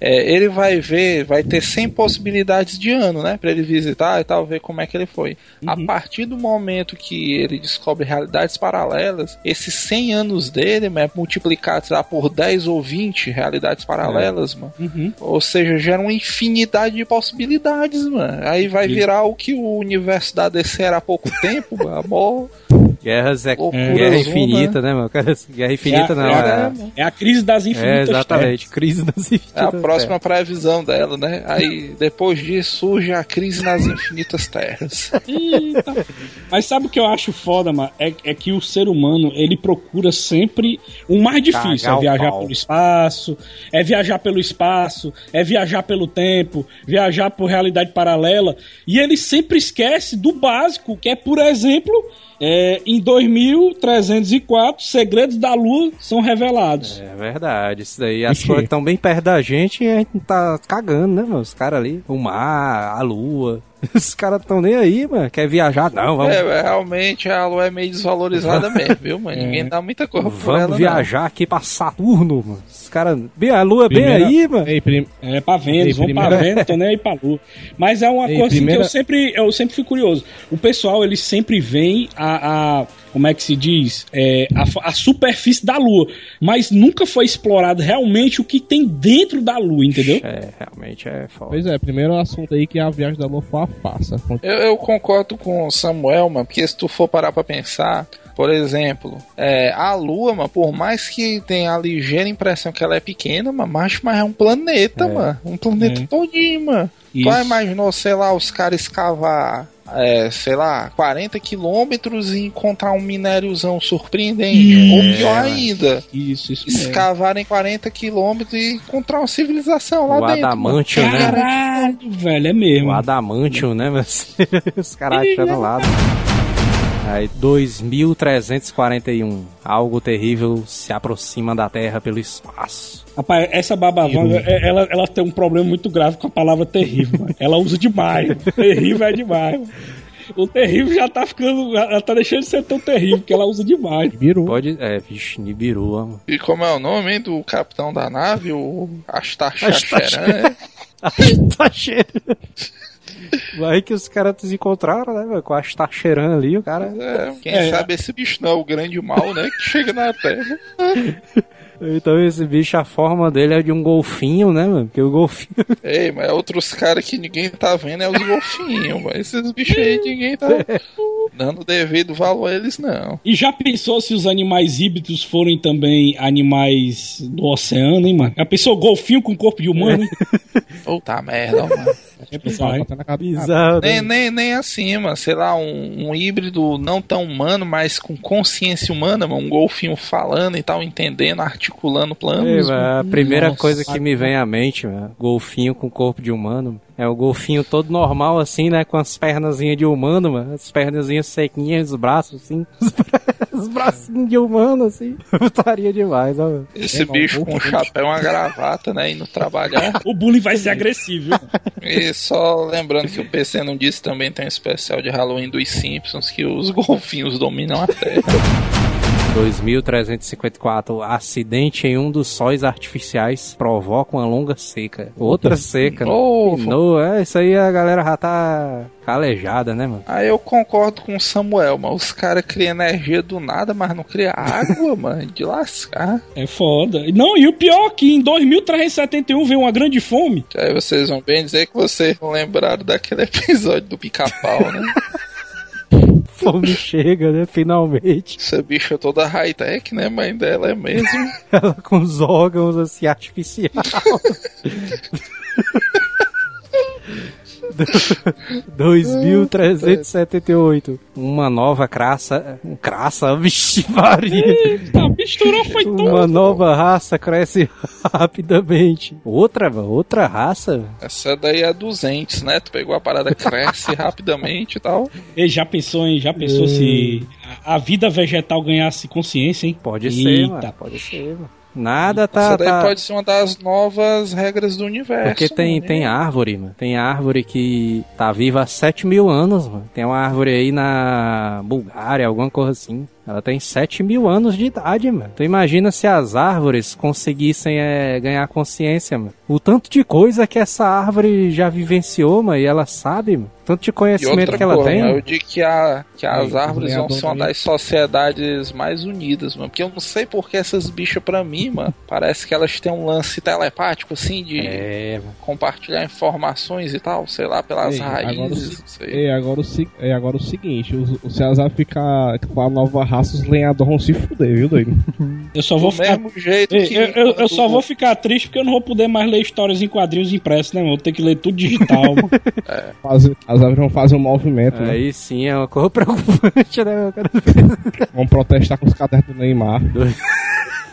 É, ele vai ver, vai ter 100 possibilidades de ano, né? Pra ele visitar e tal, ver como é que ele foi. A partir do momento que ele descobre realidades paralelas, esses 100 anos dele, mano, é multiplicado, sei lá, por 10 ou 20 realidades paralelas, mano. Uhum. Ou seja, gera uma infinidade de possibilidades, mano. Aí vai virar o que o universo da DC era há pouco tempo, mano. Guerras é Loucura guerra zona. infinita, né, meu cara? Guerra infinita é, não, é, é, é a crise das é, infinitas exatamente, crise das infinitas. É a próxima previsão dela, né? Aí depois disso surge a crise nas infinitas terras. Eita. Mas sabe o que eu acho foda, mano? É, é que o ser humano, ele procura sempre o mais difícil. Cagar é viajar pelo espaço, é viajar pelo espaço, é viajar pelo tempo, viajar por realidade paralela. E ele sempre esquece do básico, que é, por exemplo, é, em 2304, segredos da lua são revelados. É verdade, isso daí. As coisas estão bem perto da gente e a gente tá cagando, né, mano? Os caras ali, o mar, a lua. Os caras tão nem aí, mano. Quer viajar? Não, vamos, É, realmente a lua é meio desvalorizada mesmo, viu, mano? Ninguém dá muita coisa por ela, vamos não. viajar aqui pra Saturno, mano. Os caras. Bem, a lua bem Primeira- aí, mano. Ei, prim... É, pra Vênus, Ei, vão primeira- pra Vênus, tô nem aí pra Lua. Mas é uma Ei, coisa assim primeira- que eu sempre, eu sempre fui curioso. O pessoal, ele sempre vem a, a- como é que se diz? É, a, a superfície da Lua. Mas nunca foi explorado realmente o que tem dentro da Lua, entendeu? É, realmente é foda. Pois é, primeiro assunto aí que a viagem da Lua foi uma farsa. Eu, eu concordo com o Samuel, mano, porque se tu for parar pra pensar, por exemplo, é, a Lua, mano, por mais que tenha a ligeira impressão que ela é pequena, mano, mas, mas é um planeta, mano. Um planeta É. todinho, mano. Tu Isso. imaginou, sei lá, os caras escavar, é, sei lá, 40 quilômetros e encontrar um minériozão surpreendente? Ou pior ainda, Isso, isso escavarem 40 quilômetros e encontrar uma civilização lá O dentro. Adamantium, né? Caralho, velho, é mesmo. O Adamantium, né? Mas os caras achando lá. Aí, 2341. Algo terrível se aproxima da Terra pelo espaço. Rapaz, essa babavanga, é- ela, ela tem um problema muito grave com a palavra terrível, mano. Ela usa demais. terrível é demais. mano. O terrível já tá ficando. Ela tá deixando de ser tão terrível, porque ela usa demais. Virou. Pode. É, vixe, Nibiru, mano. E como é o nome hein, do capitão da nave? O Astar Astar. Vai que os caras se encontraram, né, velho? Com a tá cheirando ali, o cara. É, quem É. sabe esse bicho não é o grande mal, né? Que chega na Terra. Então esse bicho, a forma dele é de um golfinho, né, mano? Porque o golfinho. Ei, mas outros caras que ninguém tá vendo é os golfinhos, mas esses bichos aí ninguém tá dando devido valor a eles, não. E já pensou se os animais híbridos forem também animais do oceano, hein, mano? Já pensou golfinho com corpo de humano, hein? Puta merda, ó, mano. Na cabeça. Bizarro. Nem, né? nem, nem assim, mano. Sei lá, um, um híbrido não tão humano, mas com consciência humana, mano. Um golfinho falando e tal, entendendo, articulando Ei, planos. mano, a primeira Nossa. coisa que me vem à mente, mano, golfinho com corpo de humano. É o golfinho todo normal, assim, né? Com as pernazinhas de humano, mano. As pernazinhas sequinhas, os braços, assim. Os, bra... os bracinhos de humano, assim. Putaria demais, ó, mano. Esse bicho com um chapéu, uma gravata, né? Indo trabalhar. O bullying vai ser agressivo? E só lembrando que o PC não disse também tem um especial de Halloween dos Simpsons que os golfinhos dominam a Terra. 2354. Acidente em um dos sóis artificiais provoca uma longa seca. Outra seca. né? Novo. No, é, isso aí a galera já tá calejada, né, mano? Aí eu concordo com o Samuel, mas os caras criam energia do nada, mas não criam água, mano, de lascar. É foda. Não, e o pior é que em 2371 veio uma grande fome. Aí vocês vão bem dizer que vocês não lembraram daquele episódio do pica-pau, né? Fome chega, né? Finalmente. Essa bicha toda high-tech, né? Mãe dela é mesmo. Ela com os órgãos assim artificiais. 2378. Uma nova craça. Craça, vixe, Maria. Eita, misturou foi tudo. Uma nova raça cresce rapidamente. Outra, outra raça? Essa daí é 200, né? Tu pegou a parada, cresce rapidamente e tal. Ei, já pensou, hein? Já pensou se a vida vegetal ganhasse consciência, hein? Pode ser, Eita. mano. Pode ser, mano. Nada tá. Essa daí tá- pode ser uma das novas regras do universo. Porque tem, mano. tem árvore, mano. Tem árvore que tá viva há 7 mil anos, mano. Tem uma árvore aí na Bulgária, alguma coisa assim. Ela tem 7 mil anos de idade, mano. Tu imagina se as árvores conseguissem é, ganhar consciência, mano. O tanto de coisa que essa árvore já vivenciou, mano, e ela sabe, mano. Tanto de E conhecimento outra que ela coisa, tem. eu digo que, a, que as árvores vão ser uma também. das sociedades mais unidas, mano. Porque eu não sei porque essas bichas, pra mim, mano, parece que elas têm um lance telepático, assim, de É, compartilhar informações e tal, sei lá, pelas Ei, agora raízes, sei. É agora o, é agora o seguinte, o, o Cesar ficar com a nova raça, os lenhadores vão se fuder, viu, doido? Eu só Do vou ficar. mesmo jeito Ei, que. Eu, eu- eu só vou ficar triste porque eu não vou poder mais ler histórias em quadrinhos impressos, né, mano? Eu vou ter que ler tudo digital. mano. Fazer, as árvores vão fazer um movimento, né? Aí sim é uma coisa preocupante, né? Vão protestar com os cadernos do Neymar.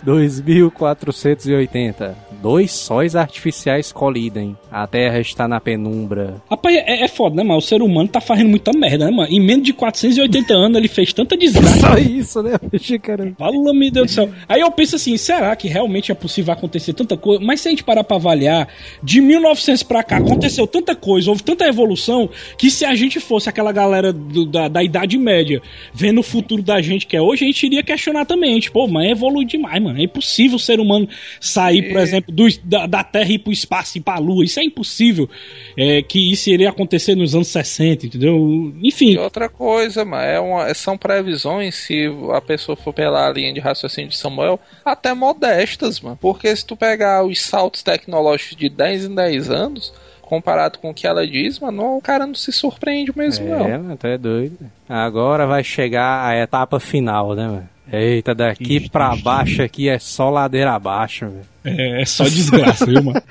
2480. Dois sóis artificiais colidem. A Terra está na penumbra. Rapaz, é, é foda, né, mano? O ser humano tá fazendo muita merda, né, mano? Em menos de 480 anos ele fez tanta desgraça. Só isso, né? Bicho, cara? Fala, meu Deus do céu. Aí eu penso assim, será que realmente é possível acontecer tanta coisa? Mas se a gente parar pra avaliar, de 1900 pra cá aconteceu tanta coisa, houve tanta evolução, que se a gente fosse aquela galera do- da, da Idade Média, vendo o futuro da gente que é hoje, a gente iria questionar também. Tipo, pô, mas evolui demais, mano. É impossível o ser humano sair, por exemplo, do- da, da Terra e ir pro espaço e ir pra Lua. Isso é impossível. É, que isso iria acontecer nos anos 60, entendeu? Enfim. E outra coisa, mano, é uma, são previsões, se a pessoa for pela linha de raciocínio de Samuel, até modestas, mano. Porque se tu pegar os saltos tecnológicos de 10 em 10 anos, comparado com o que ela diz, mano, o cara não se surpreende mesmo, não. É, mano, tu é doido. Agora vai chegar a etapa final, né, mano? Eita, daqui Ixi, pra ixi. baixo aqui é só ladeira abaixo, velho. É, é só desgraça, viu, mano?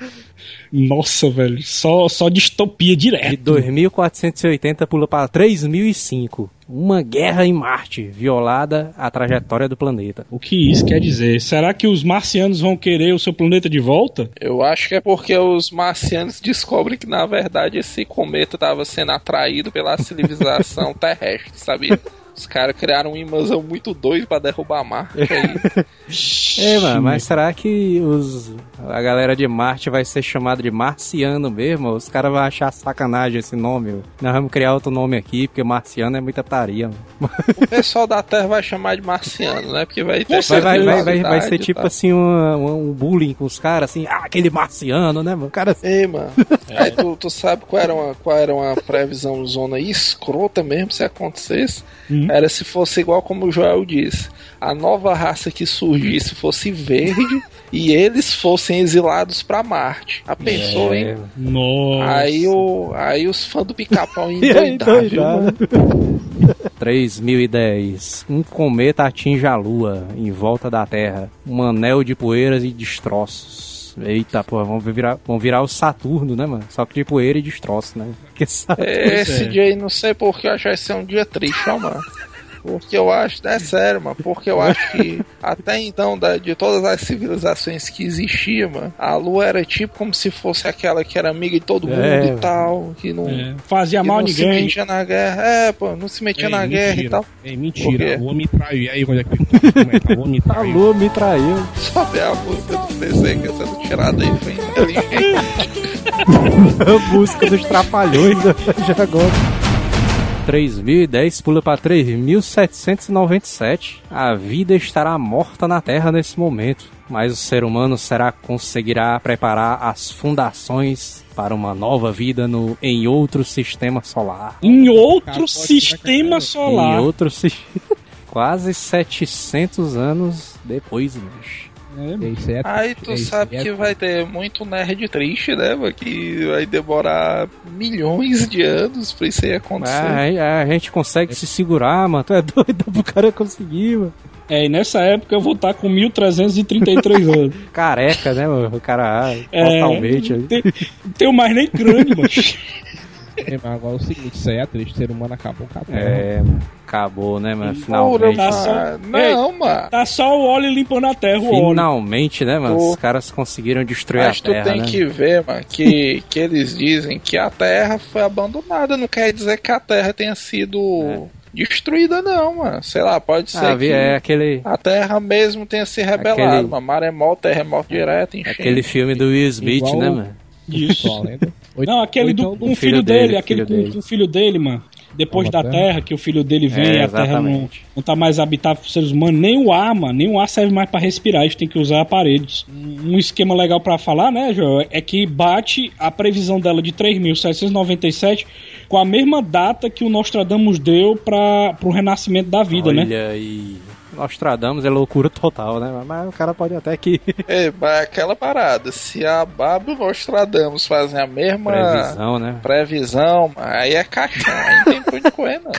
Nossa, velho. Só, só distopia De direto. 2480 pula para 3005. Uma guerra em Marte, violada a trajetória do planeta. O que isso quer dizer? Será que os marcianos vão querer o seu planeta de volta? Eu acho que é porque os marcianos descobrem que, na verdade, esse cometa estava sendo atraído pela civilização terrestre, sabia? Os caras criaram um imãzão muito doido pra derrubar Marte aí. É, mano, mas será que os, a galera de Marte vai ser chamada de marciano mesmo? Os caras vão achar sacanagem esse nome. mano. Nós vamos criar outro nome aqui, porque marciano é muita taria. mano. O pessoal da Terra vai chamar de marciano, né? Porque vai ter Vai, vai, vai, vai, vai ser tipo tal. assim uma- uma- um bullying com os caras, assim, ah, aquele marciano, né, mano? O cara Ei, mano. Aí tu, tu sabe qual era, uma, qual era uma previsão zona escrota mesmo se acontecesse? Hum. Era se fosse igual como o Joel disse. A nova raça que surgisse fosse verde e eles fossem exilados pra Marte. A pensou, hein? É, Nossa. Aí, o, aí os fãs do pica-pau iam E aí, endoidar, viu, mano? 3010. Um cometa atinge a Lua em volta da Terra. Um anel de poeiras e destroços. Eita, porra, vão virar, vão virar o Saturno, né, mano? Só que de poeira e destroços, né? Que Saturno. Esse é. dia aí, não sei porque, eu acho que vai ser um dia triste, ó, mano. Porque eu acho, é sério, mano, porque eu acho que até então, da- de todas as civilizações que existiam, mano, a Lua era tipo como se fosse aquela que era amiga de todo mundo É, e tal, que não, É, fazia que mal a não se ninguém. metia na guerra. É, pô, não se metia Ei, na guerra e tal. Por mentira. quê? O homem traiu. E aí, onde é que é que é? O homem A traiu. Lua me traiu. Sabe a música do PC que é sendo tirada aí, foi inteligente. A música dos trapalhões já agora. 3010 pula para 3797. A vida estará morta na Terra nesse momento, mas o ser humano será conseguirá preparar as fundações para uma nova vida no em outro sistema solar. Em outro sistema solar. Em outro si- quase 700 anos depois, mas Isso aí é Aí tu é sabe é que vai ter muito nerd triste, né, mano? Que vai demorar milhões de anos pra isso aí acontecer. a, a gente consegue se segurar, mano. Tu é doido pro cara conseguir, mano. É, e nessa época eu vou estar com 1333 anos. Careca, né, mano? O cara ah, É, totalmente. Não tem- tenho mais nem crânio, mano. É, mas agora é o seguinte, isso aí é triste, o ser humano acabou com a Terra. É, mano. Acabou, né, mano? Finalmente. tá só-. Não, mano. Tá só o óleo limpando a terra, o óleo. Finalmente, né, mano? Pô. Os caras conseguiram destruir Mas a tu Terra, tem né? que ver, mano, que, que eles dizem que a Terra foi abandonada. Não quer dizer que a Terra tenha sido destruída, não, mano. Sei lá, pode ser Ah, vi- que é aquele, a Terra mesmo tenha se rebelado, Aquele- mano. Maremoto, terremoto direto, enchente. aquele filme do Will Smith, Igual- né, mano? Isso. Não, aquele do, então com o filho, filho dele, dele, aquele filho com, dele. com o filho dele, mano. Depois Nova da Terra? terra, que o filho dele vem É, e a terra não, não tá mais habitável por seres humanos, nem o ar, mano, nem o ar serve mais pra respirar, a gente tem que usar aparelhos. Um um esquema legal pra falar, né, Joel, é que bate a previsão dela de 3.797 com a mesma data que o Nostradamus deu para pro renascimento da vida, Olha né? aí. Nostradamus é loucura total, né? Mas o cara pode até que. É, mas é aquela parada. Se a Baba e o Nostradamus fazem a mesma Previsão, né? previsão, aí é caixão. Aí não tem pra onde correr, não.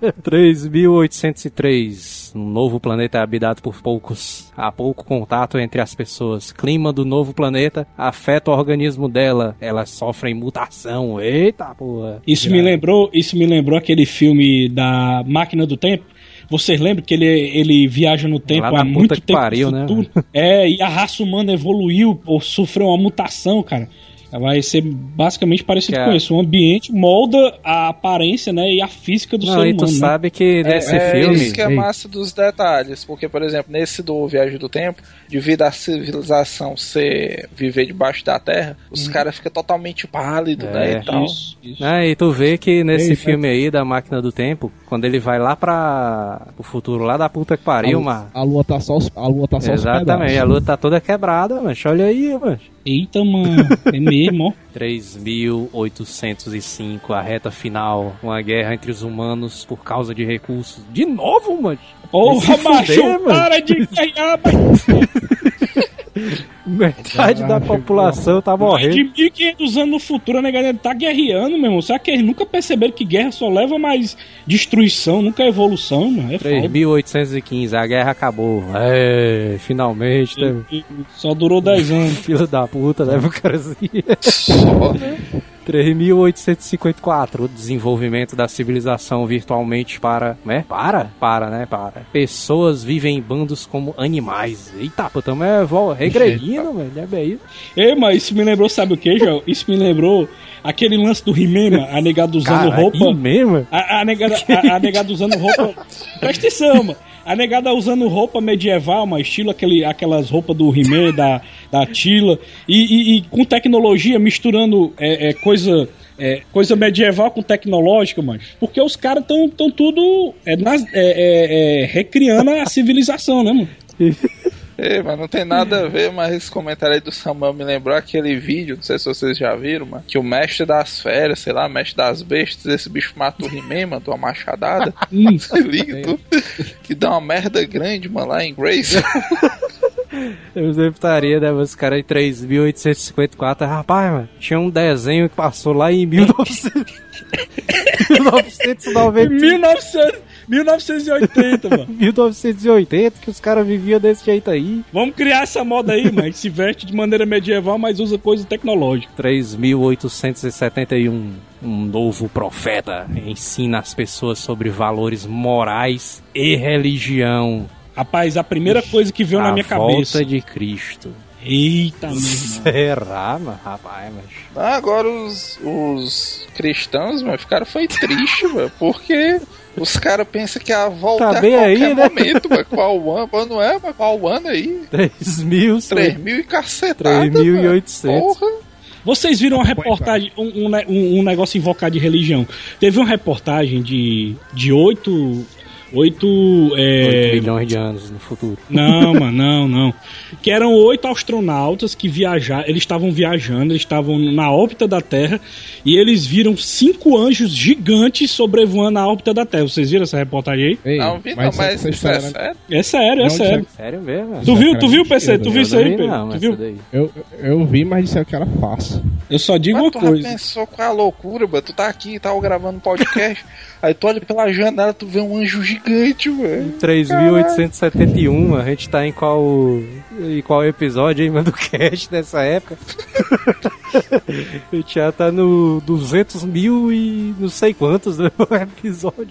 viu? 3803. Um novo planeta é habitado por poucos. Há pouco contato entre as pessoas. Clima do novo planeta afeta o organismo dela. Elas sofrem mutação. Eita porra. Isso me lembrou, isso me lembrou aquele filme da Máquina do Tempo. Vocês lembram que ele, ele viaja no tempo há muito que tempo pariu, no né, futuro? É, e a raça humana evoluiu ou sofreu uma mutação, cara. Vai ser basicamente parecido Que com é- isso. O ambiente molda a aparência, né, e a física do Não, ser e tu humano. né? sabe que nesse é filme. isso que é Ei. massa dos detalhes, porque, por exemplo, nesse do Viagem do Tempo, devido à civilização ser viver debaixo da terra, os caras ficam totalmente pálidos, É. né, e tal. Isso, isso. Ah, e tu vê que nesse Ei, filme aí da Máquina do Tempo, quando ele vai lá pra o futuro, lá da puta que pariu, a, mano. a lua tá só os, a lua tá só os Exatamente, a lua tá toda quebrada, mas olha aí, mano. Eita, mano. É mesmo, ó. 3805, a reta final, uma guerra entre os humanos por causa de recursos. De novo, mano? Porra, macho, fuder, para de ganhar, Metade da população tá de morrendo. 1500 anos no futuro a negada tá guerreando, meu irmão. Será que eles nunca perceberam que guerra só leva mais destruição, nunca evolução, mano? É foda. 3815, a guerra acabou. É, finalmente, teve. Só durou 10 anos. Filho da puta, leva o cara assim. Só, né? 3854, o desenvolvimento da civilização virtualmente para, né? Para? Para, né? Para. Pessoas vivem em bandos como animais. Eita, pô, tamo é, regredindo, velho. É bem isso. Ei, mas isso me lembrou, sabe o que, Joel? Isso me lembrou aquele lance do mano, a negada usando Cara, roupa. mesmo? A, a, negada, a, a negada usando roupa. Presta atenção, mano. A negada usando roupa medieval, mas estilo aquele, aquelas roupas do He-Man, da, da Tila. E, e- e com tecnologia, misturando é, é, coisa. é, coisa medieval com tecnológica, mas porque os caras estão tão tudo é, nas- é, é, recriando a civilização, né, mano? É, mas não tem nada a ver, mas esse comentário aí do Samuel me lembrou aquele vídeo, não sei se vocês já viram, mano, que o mestre das férias, sei lá, mestre das bestas, esse bicho mata o He-Man, mano, uma machadada. Se liga, tu, que dá uma merda grande, mano, lá em Grace. Eu sempre estaria, né? Os caras em 3854. Rapaz, mano, tinha um desenho que passou lá em 1900... 1990. 1900, 1980, mano. 1980, que os caras viviam desse jeito aí. Vamos criar essa moda aí, mano. que Se veste de maneira medieval, mas usa coisa tecnológica. 3871. Um novo profeta ensina as pessoas sobre valores morais e religião. Rapaz, a primeira coisa que veio a na minha volta cabeça. de Cristo. Eita, meu irmão. Será, mano? Rapaz, mas... Ah, Agora os, os cristãos, mano, ficaram foi triste, mano, porque os caras pensam que a volta Tá é bem a qualquer aí, né? momento, mano. Qual ano? Mas não é, mas qual ano aí? 3 mil, 3 mil e cacetada, 3.800. mano. Porra. Vocês viram uma reportagem, um, um, um- um negócio invocado de religião. Teve uma reportagem de, de oito. Oito. 8 É, bilhões de anos no futuro. não, mano, não, não. Que eram oito astronautas que viajaram. Eles estavam viajando, eles estavam na órbita da Terra e eles viram cinco anjos gigantes sobrevoando a órbita da Terra. Vocês viram essa reportagem aí? Ei, Não vi, não, isso- mas isso é história- sério. É sério, é Não, sério. Sério mesmo? Tu viu, tu viu, PC? Tu viu isso Eu aí, não vi, Pedro? não, Tu viu? Eu, eu vi, mas disseram que era fácil. Eu só digo Mas uma tu coisa. pensou qual é a loucura, mano? Tu tá aqui, tá gravando podcast, aí tu olha pela janela, tu vê um anjo gigante, velho. 3.871, a gente tá em qual em qual episódio aí, mano, do cast dessa época? a gente já tá no 200 mil e não sei quantos né, episódio.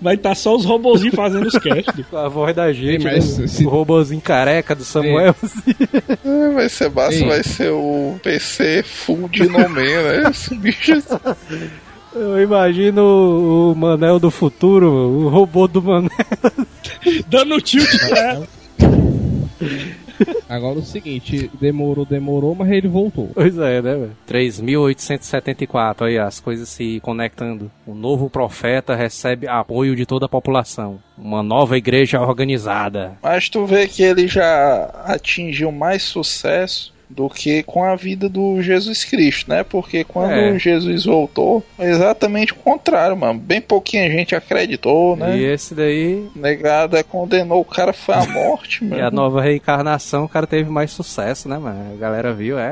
Vai estar só os robozinhos fazendo os casts. Com a voz da gente, Ei, mas né? se- o robozinho careca do Samuel. assim. É, vai ser massa, Ei. vai ser o PC full de no Man, né? Esse bicho Eu imagino o, Manel do futuro, o robô do Manel. Dando tilt pra Agora o seguinte, demorou, demorou, mas ele voltou. Pois é, né, velho? 3.874, aí as coisas se conectando. O novo profeta recebe apoio de toda a população. Uma nova igreja organizada. Mas tu vê que ele já atingiu mais sucesso do que com a vida do Jesus Cristo, né? Porque quando É. Jesus voltou, foi exatamente o contrário, mano. Bem pouquinha gente acreditou, né? E esse daí, Negada condenou o cara foi a morte, e mano. a nova reencarnação, o cara teve mais sucesso, né, mano? A galera viu, é,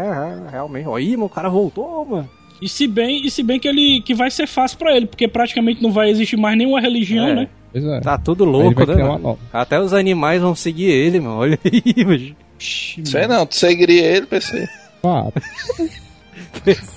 é, realmente. Aí, mano, o cara voltou, mano. E se bem, e se bem que ele que vai ser fácil pra ele, porque praticamente não vai existir mais nenhuma religião, É. né? Pois é. Tá tudo louco, né? Até os animais vão seguir ele, mano. Olha aí, mano. Sei não, tu seguiria ele, PC. Claro.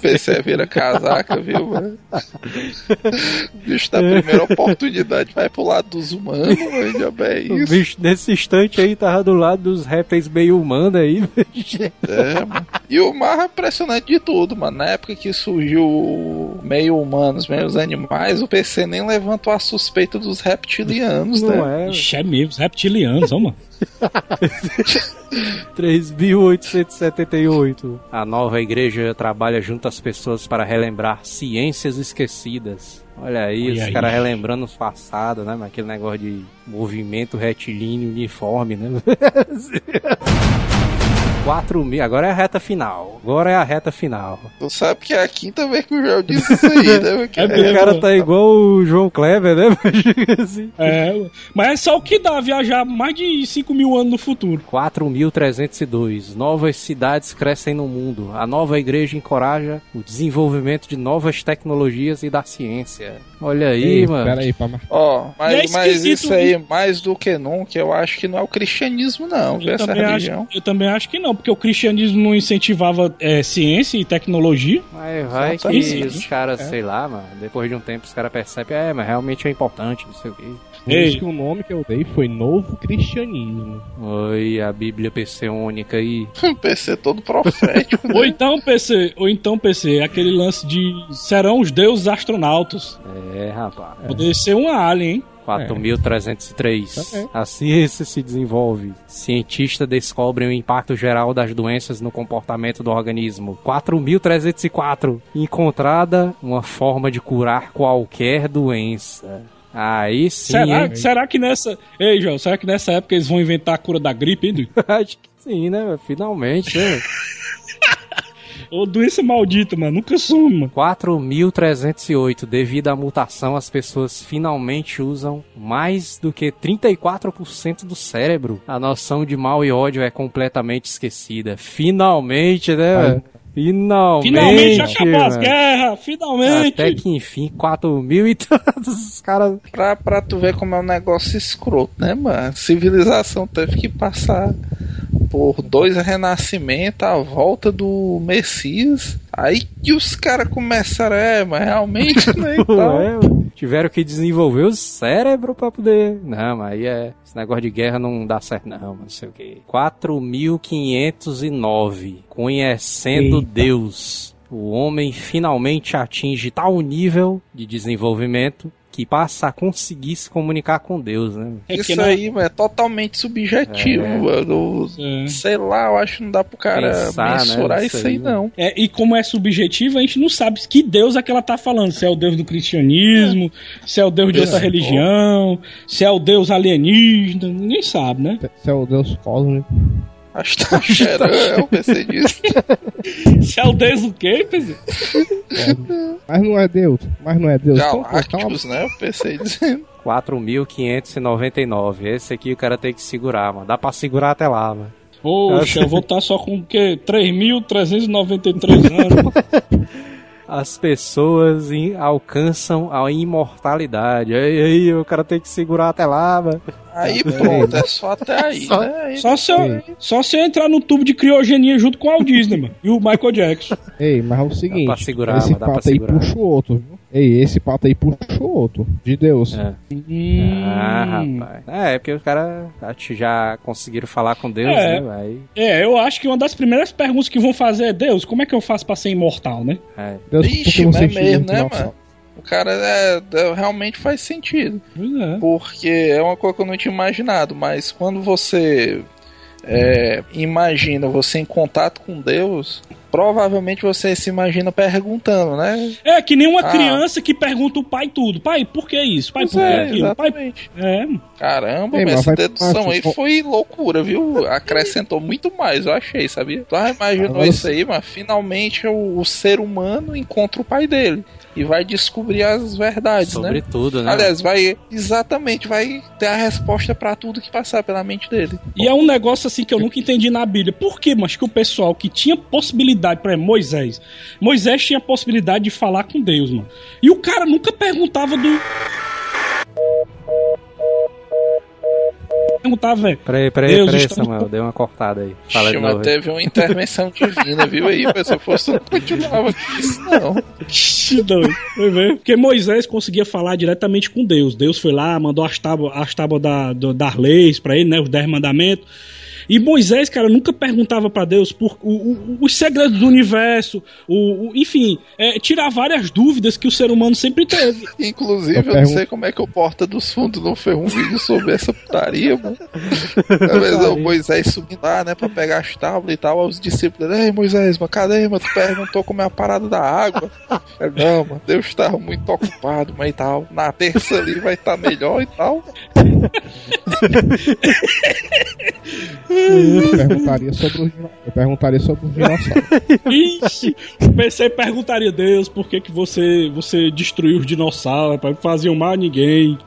PC vira casaca, viu, mano? O bicho da primeira oportunidade vai pro lado dos humanos, mano. Já bem O isso. bicho nesse instante aí tava do lado dos répteis meio humanos aí, velho. É, mano. E o mais impressionante de tudo, mano. Na época que surgiu o meio humanos, meio animais, o PC nem levantou a suspeita dos reptilianos, né? Não é? Ixi, é mesmo, os reptilianos, ó, mano. 3.878. A nova igreja trabalha junto às pessoas para relembrar ciências esquecidas. Olha aí, Olha os caras relembrando os passados, né? Aquele negócio de movimento retilíneo uniforme, né? 4 mil. Agora é a reta final. Agora é a reta final. Tu sabe que é a quinta vez que o Joel disse isso aí, né? Porque É O cara tá igual o João Kleber, né? Assim. É, mas é só o que dá viajar mais de 5 mil anos no futuro. 4.302. Novas cidades crescem no mundo. A nova igreja encoraja o desenvolvimento de novas tecnologias e da ciência. Olha aí, Ei, mano. Pera aí, pra mar- Ó, é mas, mas esquisito isso aí, mais do que nunca, eu acho que não é o cristianismo, não? Eu Essa também, acho, religião. eu também acho que não, porque o cristianismo não incentivava é, ciência e tecnologia. Mas vai que Exatamente. os caras, sei lá, mano, depois de um tempo os caras percebem, é, mas realmente é importante, não sei o quê. Isso que o nome que eu dei foi Novo Cristianismo. Oi, a Bíblia pseônica aí. O PC todo profético. né? Ou então, PC, ou então, PC, aquele lance de serão os deuses astronautas. É, rapaz. Poder ser uma alien, hein? 4.303. Também. A ciência se desenvolve. Cientistas descobrem o impacto geral das doenças no comportamento do organismo. 4.304. Encontrada uma forma de curar qualquer doença. Aí sim, será, hein? será que nessa. Ei, João, será que nessa época eles vão inventar a cura da gripe, hein? Acho que sim, né? Finalmente, né? Ô, doença maldita, mano. Nunca some, mano. 4.308. Devido à mutação, as pessoas finalmente usam mais do que 34% do cérebro. A noção de mal e ódio é completamente esquecida. Finalmente, né? Ai. Finalmente. Finalmente acabou as guerras! Finalmente! Até que enfim, 4 mil e tantos os caras. pra, pra tu ver como é um negócio escroto, né, mano? Civilização teve que passar por dois renascimentos, a volta do Messias. Aí que os caras começaram, é, mas realmente, né? Então, É, tiveram que desenvolver o cérebro pra poder. Não, mas aí é. Esse negócio de guerra não dá certo, não, não sei o que. 4.509. Conhecendo Eita. Deus. O homem finalmente atinge tal nível de desenvolvimento que passa a conseguir se comunicar com Deus, né? É Isso não- aí mano, é totalmente subjetivo, É. mano. É. Sei lá, eu acho que não dá pro cara Pensar, né, mensurar nisso isso aí, aí, né? não. É, e como é subjetivo, a gente não sabe que Deus é que ela tá falando. Se é o Deus do cristianismo, se é o Deus de outra É. religião, se é o Deus alienígena, ninguém sabe, né? Esse é o Deus cósmico. Acho que tá cheirando, eu pensei disso. Se é o Deus do quê, PC? Mas não é Deus. Mas não é Deus. Então, pô, tá Galácticos, né? Eu pensei dizendo. 4.599. Esse aqui o cara tem que segurar, mano. Dá pra segurar até lá, mano. Poxa, eu vou estar só com o quê? 3.393 anos. As pessoas em- alcançam a imortalidade. Aí, aí, o cara tem que segurar até lá, mano. Aí pronto, é só até aí, Só- né? Aí Só se, eu, só se eu entrar no tubo de criogenia junto com o Walt Disney, mano. E o Michael Jackson. Ei, mas é o seguinte. pra segurar, esse dá pra pato aí segurar. puxa o outro, viu? Ei, esse pato aí puxa o outro. De Deus. É. Hum. Ah, rapaz. É, é porque os caras já conseguiram falar com Deus, É. né? Aí, É, eu acho que uma das primeiras perguntas que vão fazer é: Deus, como é que eu faço pra ser imortal, né? é. Deus, Ixi, mas é mesmo, né, mano? O cara é, é- realmente faz sentido. Pois é. Porque é uma coisa que eu não tinha imaginado, mas quando você é, imagina você em contato com Deus, provavelmente você se imagina perguntando, né? É que nem uma Ah. criança que pergunta o pai tudo. Pai, por que isso? Pai, por que é, aquilo? Pai, é. Caramba, Ei, essa dedução aí foi loucura, viu? Acrescentou muito mais, eu achei, sabia? Tu já imaginou isso aí, mas finalmente o, o ser humano encontra o pai dele e vai descobrir as verdades, Sobre né? tudo, né? Aliás, vai exatamente, vai ter a resposta pra tudo que passar pela mente dele. E é um negócio assim que eu nunca entendi na Bíblia. Por que, mas que o pessoal que tinha possibilidade, exemplo, Moisés. Moisés tinha possibilidade de falar com Deus, mano. E o cara nunca perguntava do. Perguntava, velho. Peraí, peraí, Deus peraí, está- Samuel. Deu uma cortada aí. Fala mas novo. teve uma intervenção divina, viu aí? Mas se eu fosse, eu não continuava com isso, não. Que doido. Foi ver? Porque Moisés conseguia falar diretamente com Deus. Deus foi lá, mandou as tábuas, as tábuas da, do- das leis pra ele, né? Os dez mandamentos. E Moisés, cara, nunca perguntava pra Deus por o- o- os segredos do universo, o, o- enfim, é, tirar várias dúvidas que o ser humano sempre teve. Inclusive, Eu eu, não sei como é que o Porta dos Fundos não fez um vídeo sobre essa putaria, mano. Às vezes o Moisés subindo lá, né, pra pegar as tábuas e tal, os discípulos, ei Moisés, mas cadê, mano? Tu perguntou como é a parada da água. Eu, não, mano, Deus tava muito ocupado, mas e tal. Na terça ali vai estar melhor e tal. Eu perguntaria sobre os Eu perguntaria sobre os dinossauros. Ixi, pensei perguntaria Deus por que, que você, você destruiu os dinossauros, para fazer mal a ninguém.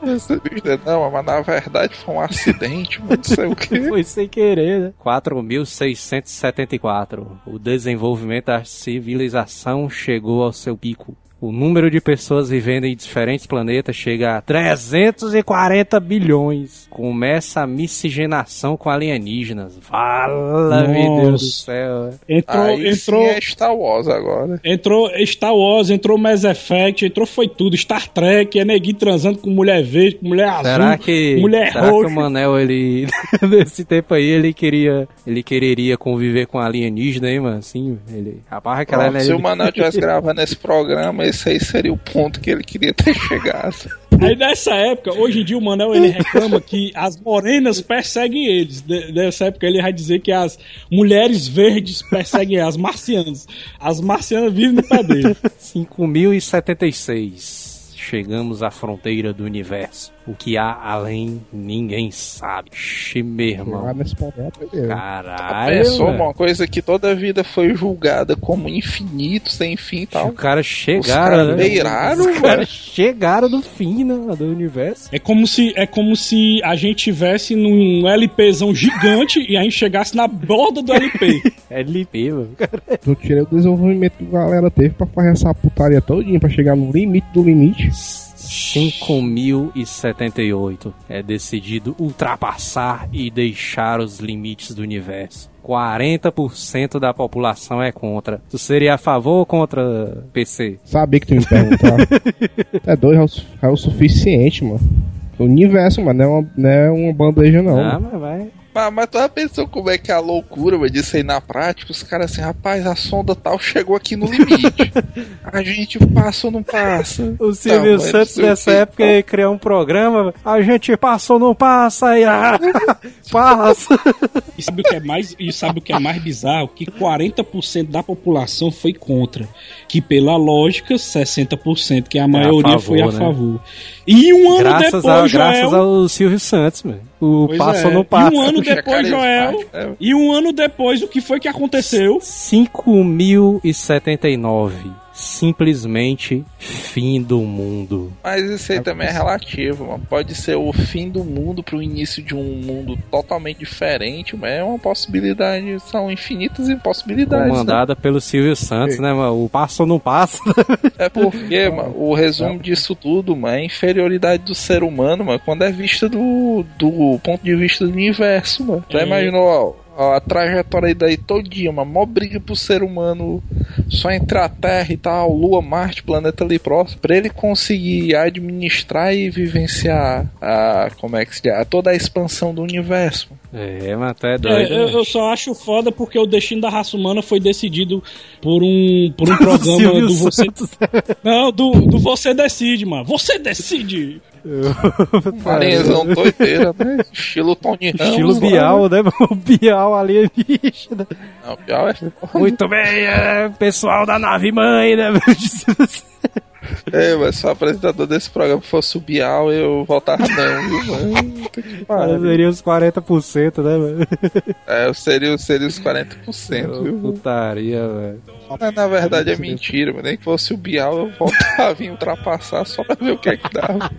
Não, mas na verdade foi um acidente, não sei o que. Foi sem querer, né? 4.674. O desenvolvimento da civilização chegou ao seu pico. O número de pessoas vivendo em diferentes planetas chega a 340 bilhões. Começa a miscigenação com alienígenas. Fala, meu Nossa. Deus do céu. Entrou, Aí entrou, sim é Star Wars agora. entrou Star Wars, entrou Mass Effect, entrou foi tudo. Star Trek, é neguinho transando com mulher verde, com mulher azul, Será que, mulher será que roxa. o Manel, ele, nesse tempo aí, ele queria, ele quereria conviver com alienígena aí, mano? Assim, ele, rapaz, aquela Pronto, se o ele- Manel tivesse gravando esse programa, esse aí seria o ponto que ele queria ter chegado. Aí nessa época, hoje em dia o Manel ele reclama que as morenas perseguem eles. De- Nessa época ele vai dizer que as mulheres verdes perseguem as marcianas. As marcianas vivem no pé dele. 5076. Chegamos à fronteira do universo. O que há além, ninguém sabe. Xi, meu irmão. nesse ponto é. Caralho, Pensou uma coisa que toda a vida foi julgada como infinito, sem fim e tal. Os caras Os chegaram, né? Os caras chegaram no fim, né, do universo. É como se é como se a gente tivesse num LPzão gigante e a gente chegasse na borda do LP. LP, mano. Tu tira o desenvolvimento que a galera teve pra fazer essa putaria todinha pra chegar no limite do limite. 5.078 é decidido ultrapassar e deixar os limites do universo. 40% da população é contra. Tu seria a favor ou contra PC? Sabia que tu me perguntar. é doido, é o, é o suficiente, mano. O universo, mano, não é uma, não é uma bandeja, não. Ah, mano. mas vai. Mas, mas tu já pensou como é que é a loucura, mano, disso aí na prática? Os caras assim, rapaz, a sonda tal chegou aqui no limite. a gente passa ou não passa? O Silvio mas Santos nessa época ia criar um programa. A gente passa ou não passa? Aí, ah, passa. E sabe o que é mais, e sabe o que é mais bizarro? Que 40% da população foi contra. Que pela lógica, 60%, que a maioria favor, foi a né? favor. E um ano graças, depois, a, graças ao Silvio Santos, mano. O Pois passa é. não passa. E um ano depois, Joel. né? E um ano depois, o que foi que aconteceu? 5.079. Simplesmente fim do mundo. Mas isso aí também é relativo, mano. Pode ser o fim do mundo pro início de um mundo totalmente diferente, mas é uma possibilidade. São infinitas impossibilidades. né? Comandada pelo Silvio Santos, né, mano? O passa ou não passa. É porque, mano, o resumo disso tudo, mano, é a inferioridade do ser humano, mano, quando é vista do, do ponto de vista do universo, mano. Já É. imaginou, ó, a trajetória daí todinha, uma mó briga pro ser humano só entre a Terra e tal, Lua, Marte, planeta ali próximo, pra ele conseguir administrar e vivenciar a, como é que se diz, toda a expansão do universo. É, mas tu é É, doido. eu, né? eu só acho foda porque o destino da raça humana foi decidido por um, por um programa do você. Não, do, do Você Decide, mano. Você decide! Marinhezão doideira, né? Estilo Tony Ramos. Estilo lá, Bial, né? O Bial alienígena. Não, Bial é Muito bem, é, pessoal da nave mãe, né? É, mas se o apresentador desse programa fosse o Bial, eu voltava não, viu, mano? Pariu. Seria os 40%, né, mano? É, seria, seria os 40%, viu? Putaria, velho. Mas, na verdade é mentira, mas nem que fosse o Bial, eu voltava e ultrapassar só pra ver o que é que dava.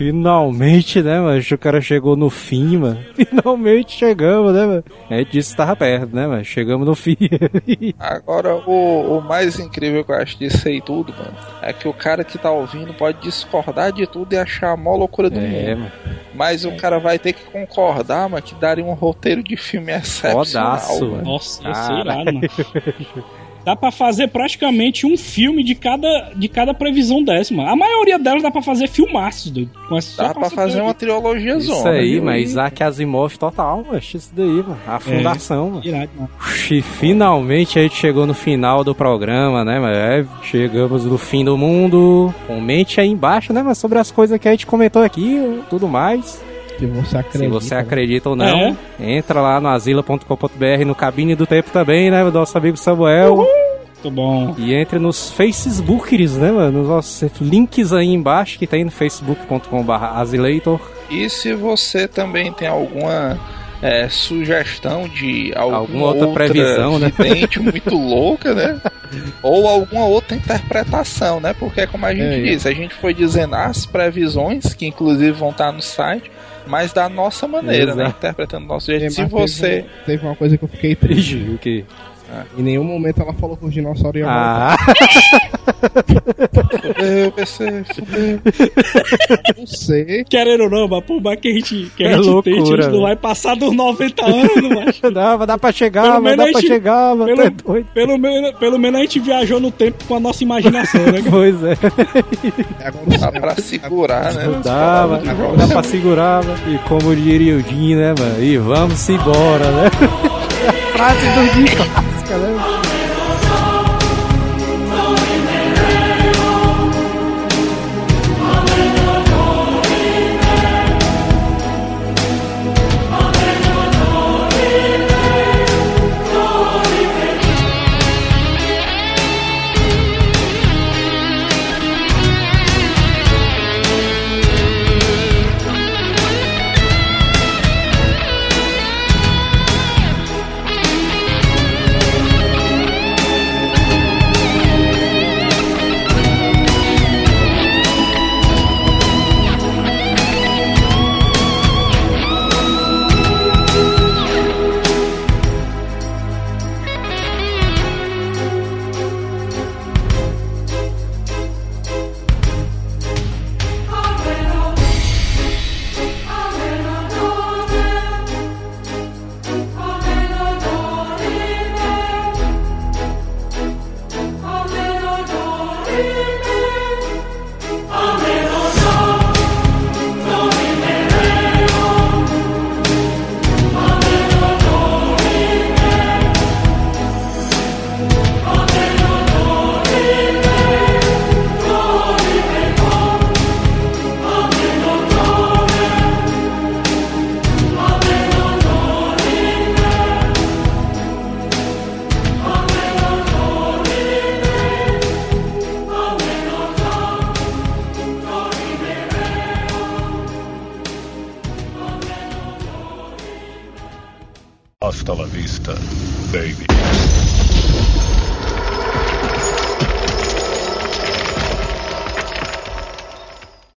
Finalmente, né, mano? O cara chegou no fim, mano. Finalmente chegamos, né, mano? A gente disse que tava perto, né, mano? Chegamos no fim. Agora, o, o mais incrível que eu acho disso aí tudo, mano, é que o cara que tá ouvindo pode discordar de tudo e achar a maior loucura do é, mundo. mano. Mas o cara vai ter que concordar, mano, que daria um roteiro de filme excepcional, Fodaço, mano. Nossa, ia ser irado, mano. Dá pra fazer praticamente um filme de cada, de cada previsão dessa, mano. A maioria delas dá pra fazer filmaços, doido. Com essa- Dá pra fazer uma trilogia Isso zona. aí, viu? mas Isaac Asimov total, mano. Isso daí, mano. A fundação, mano. Irado, mano. E finalmente a gente chegou no final do programa, né, mano? É, chegamos no fim do mundo. Comente aí embaixo, né, mano, sobre as coisas que a gente comentou aqui, tudo mais. Se você acredita. Se você né? acredita ou não, entra lá no asila.com.br, no Cabine do Tempo também, né, do nosso amigo Samuel. Muito bom. E entre nos Facebookers, né, mano? Nos nossos links aí embaixo que tem no facebook.com.br Asileitor. E se você também tem alguma é, sugestão de alguma, Alguma outra previsão, né? muito louca, né? Ou alguma outra interpretação, né? Porque como a gente É, é. disse, a gente foi dizendo as previsões, que inclusive vão estar no site, mas da nossa maneira, né? Interpretando do nosso jeito. Se você. Teve, uma coisa que eu fiquei triste. O que? Em nenhum momento ela falou que os dinossauros iam Ah, Fudeu, PC, fudeu. Não sei. Querendo ou não, mas por mais que a gente, que a É gente loucura, tente, a gente não vai passar dos 90 anos, não vai. dá, mas dá pra chegar, Pelo mas dá pra chegar, mano. pelo- tá doido. Pelo menos, pelo menos a gente viajou no tempo com a nossa imaginação, né? cara? Pois é. Agora o Dá pra segurar, né? Não dá, mano. Dá pra segurar, mano. E como diria o Jim, né, mano? E vamos embora, né? Frase do Jim década.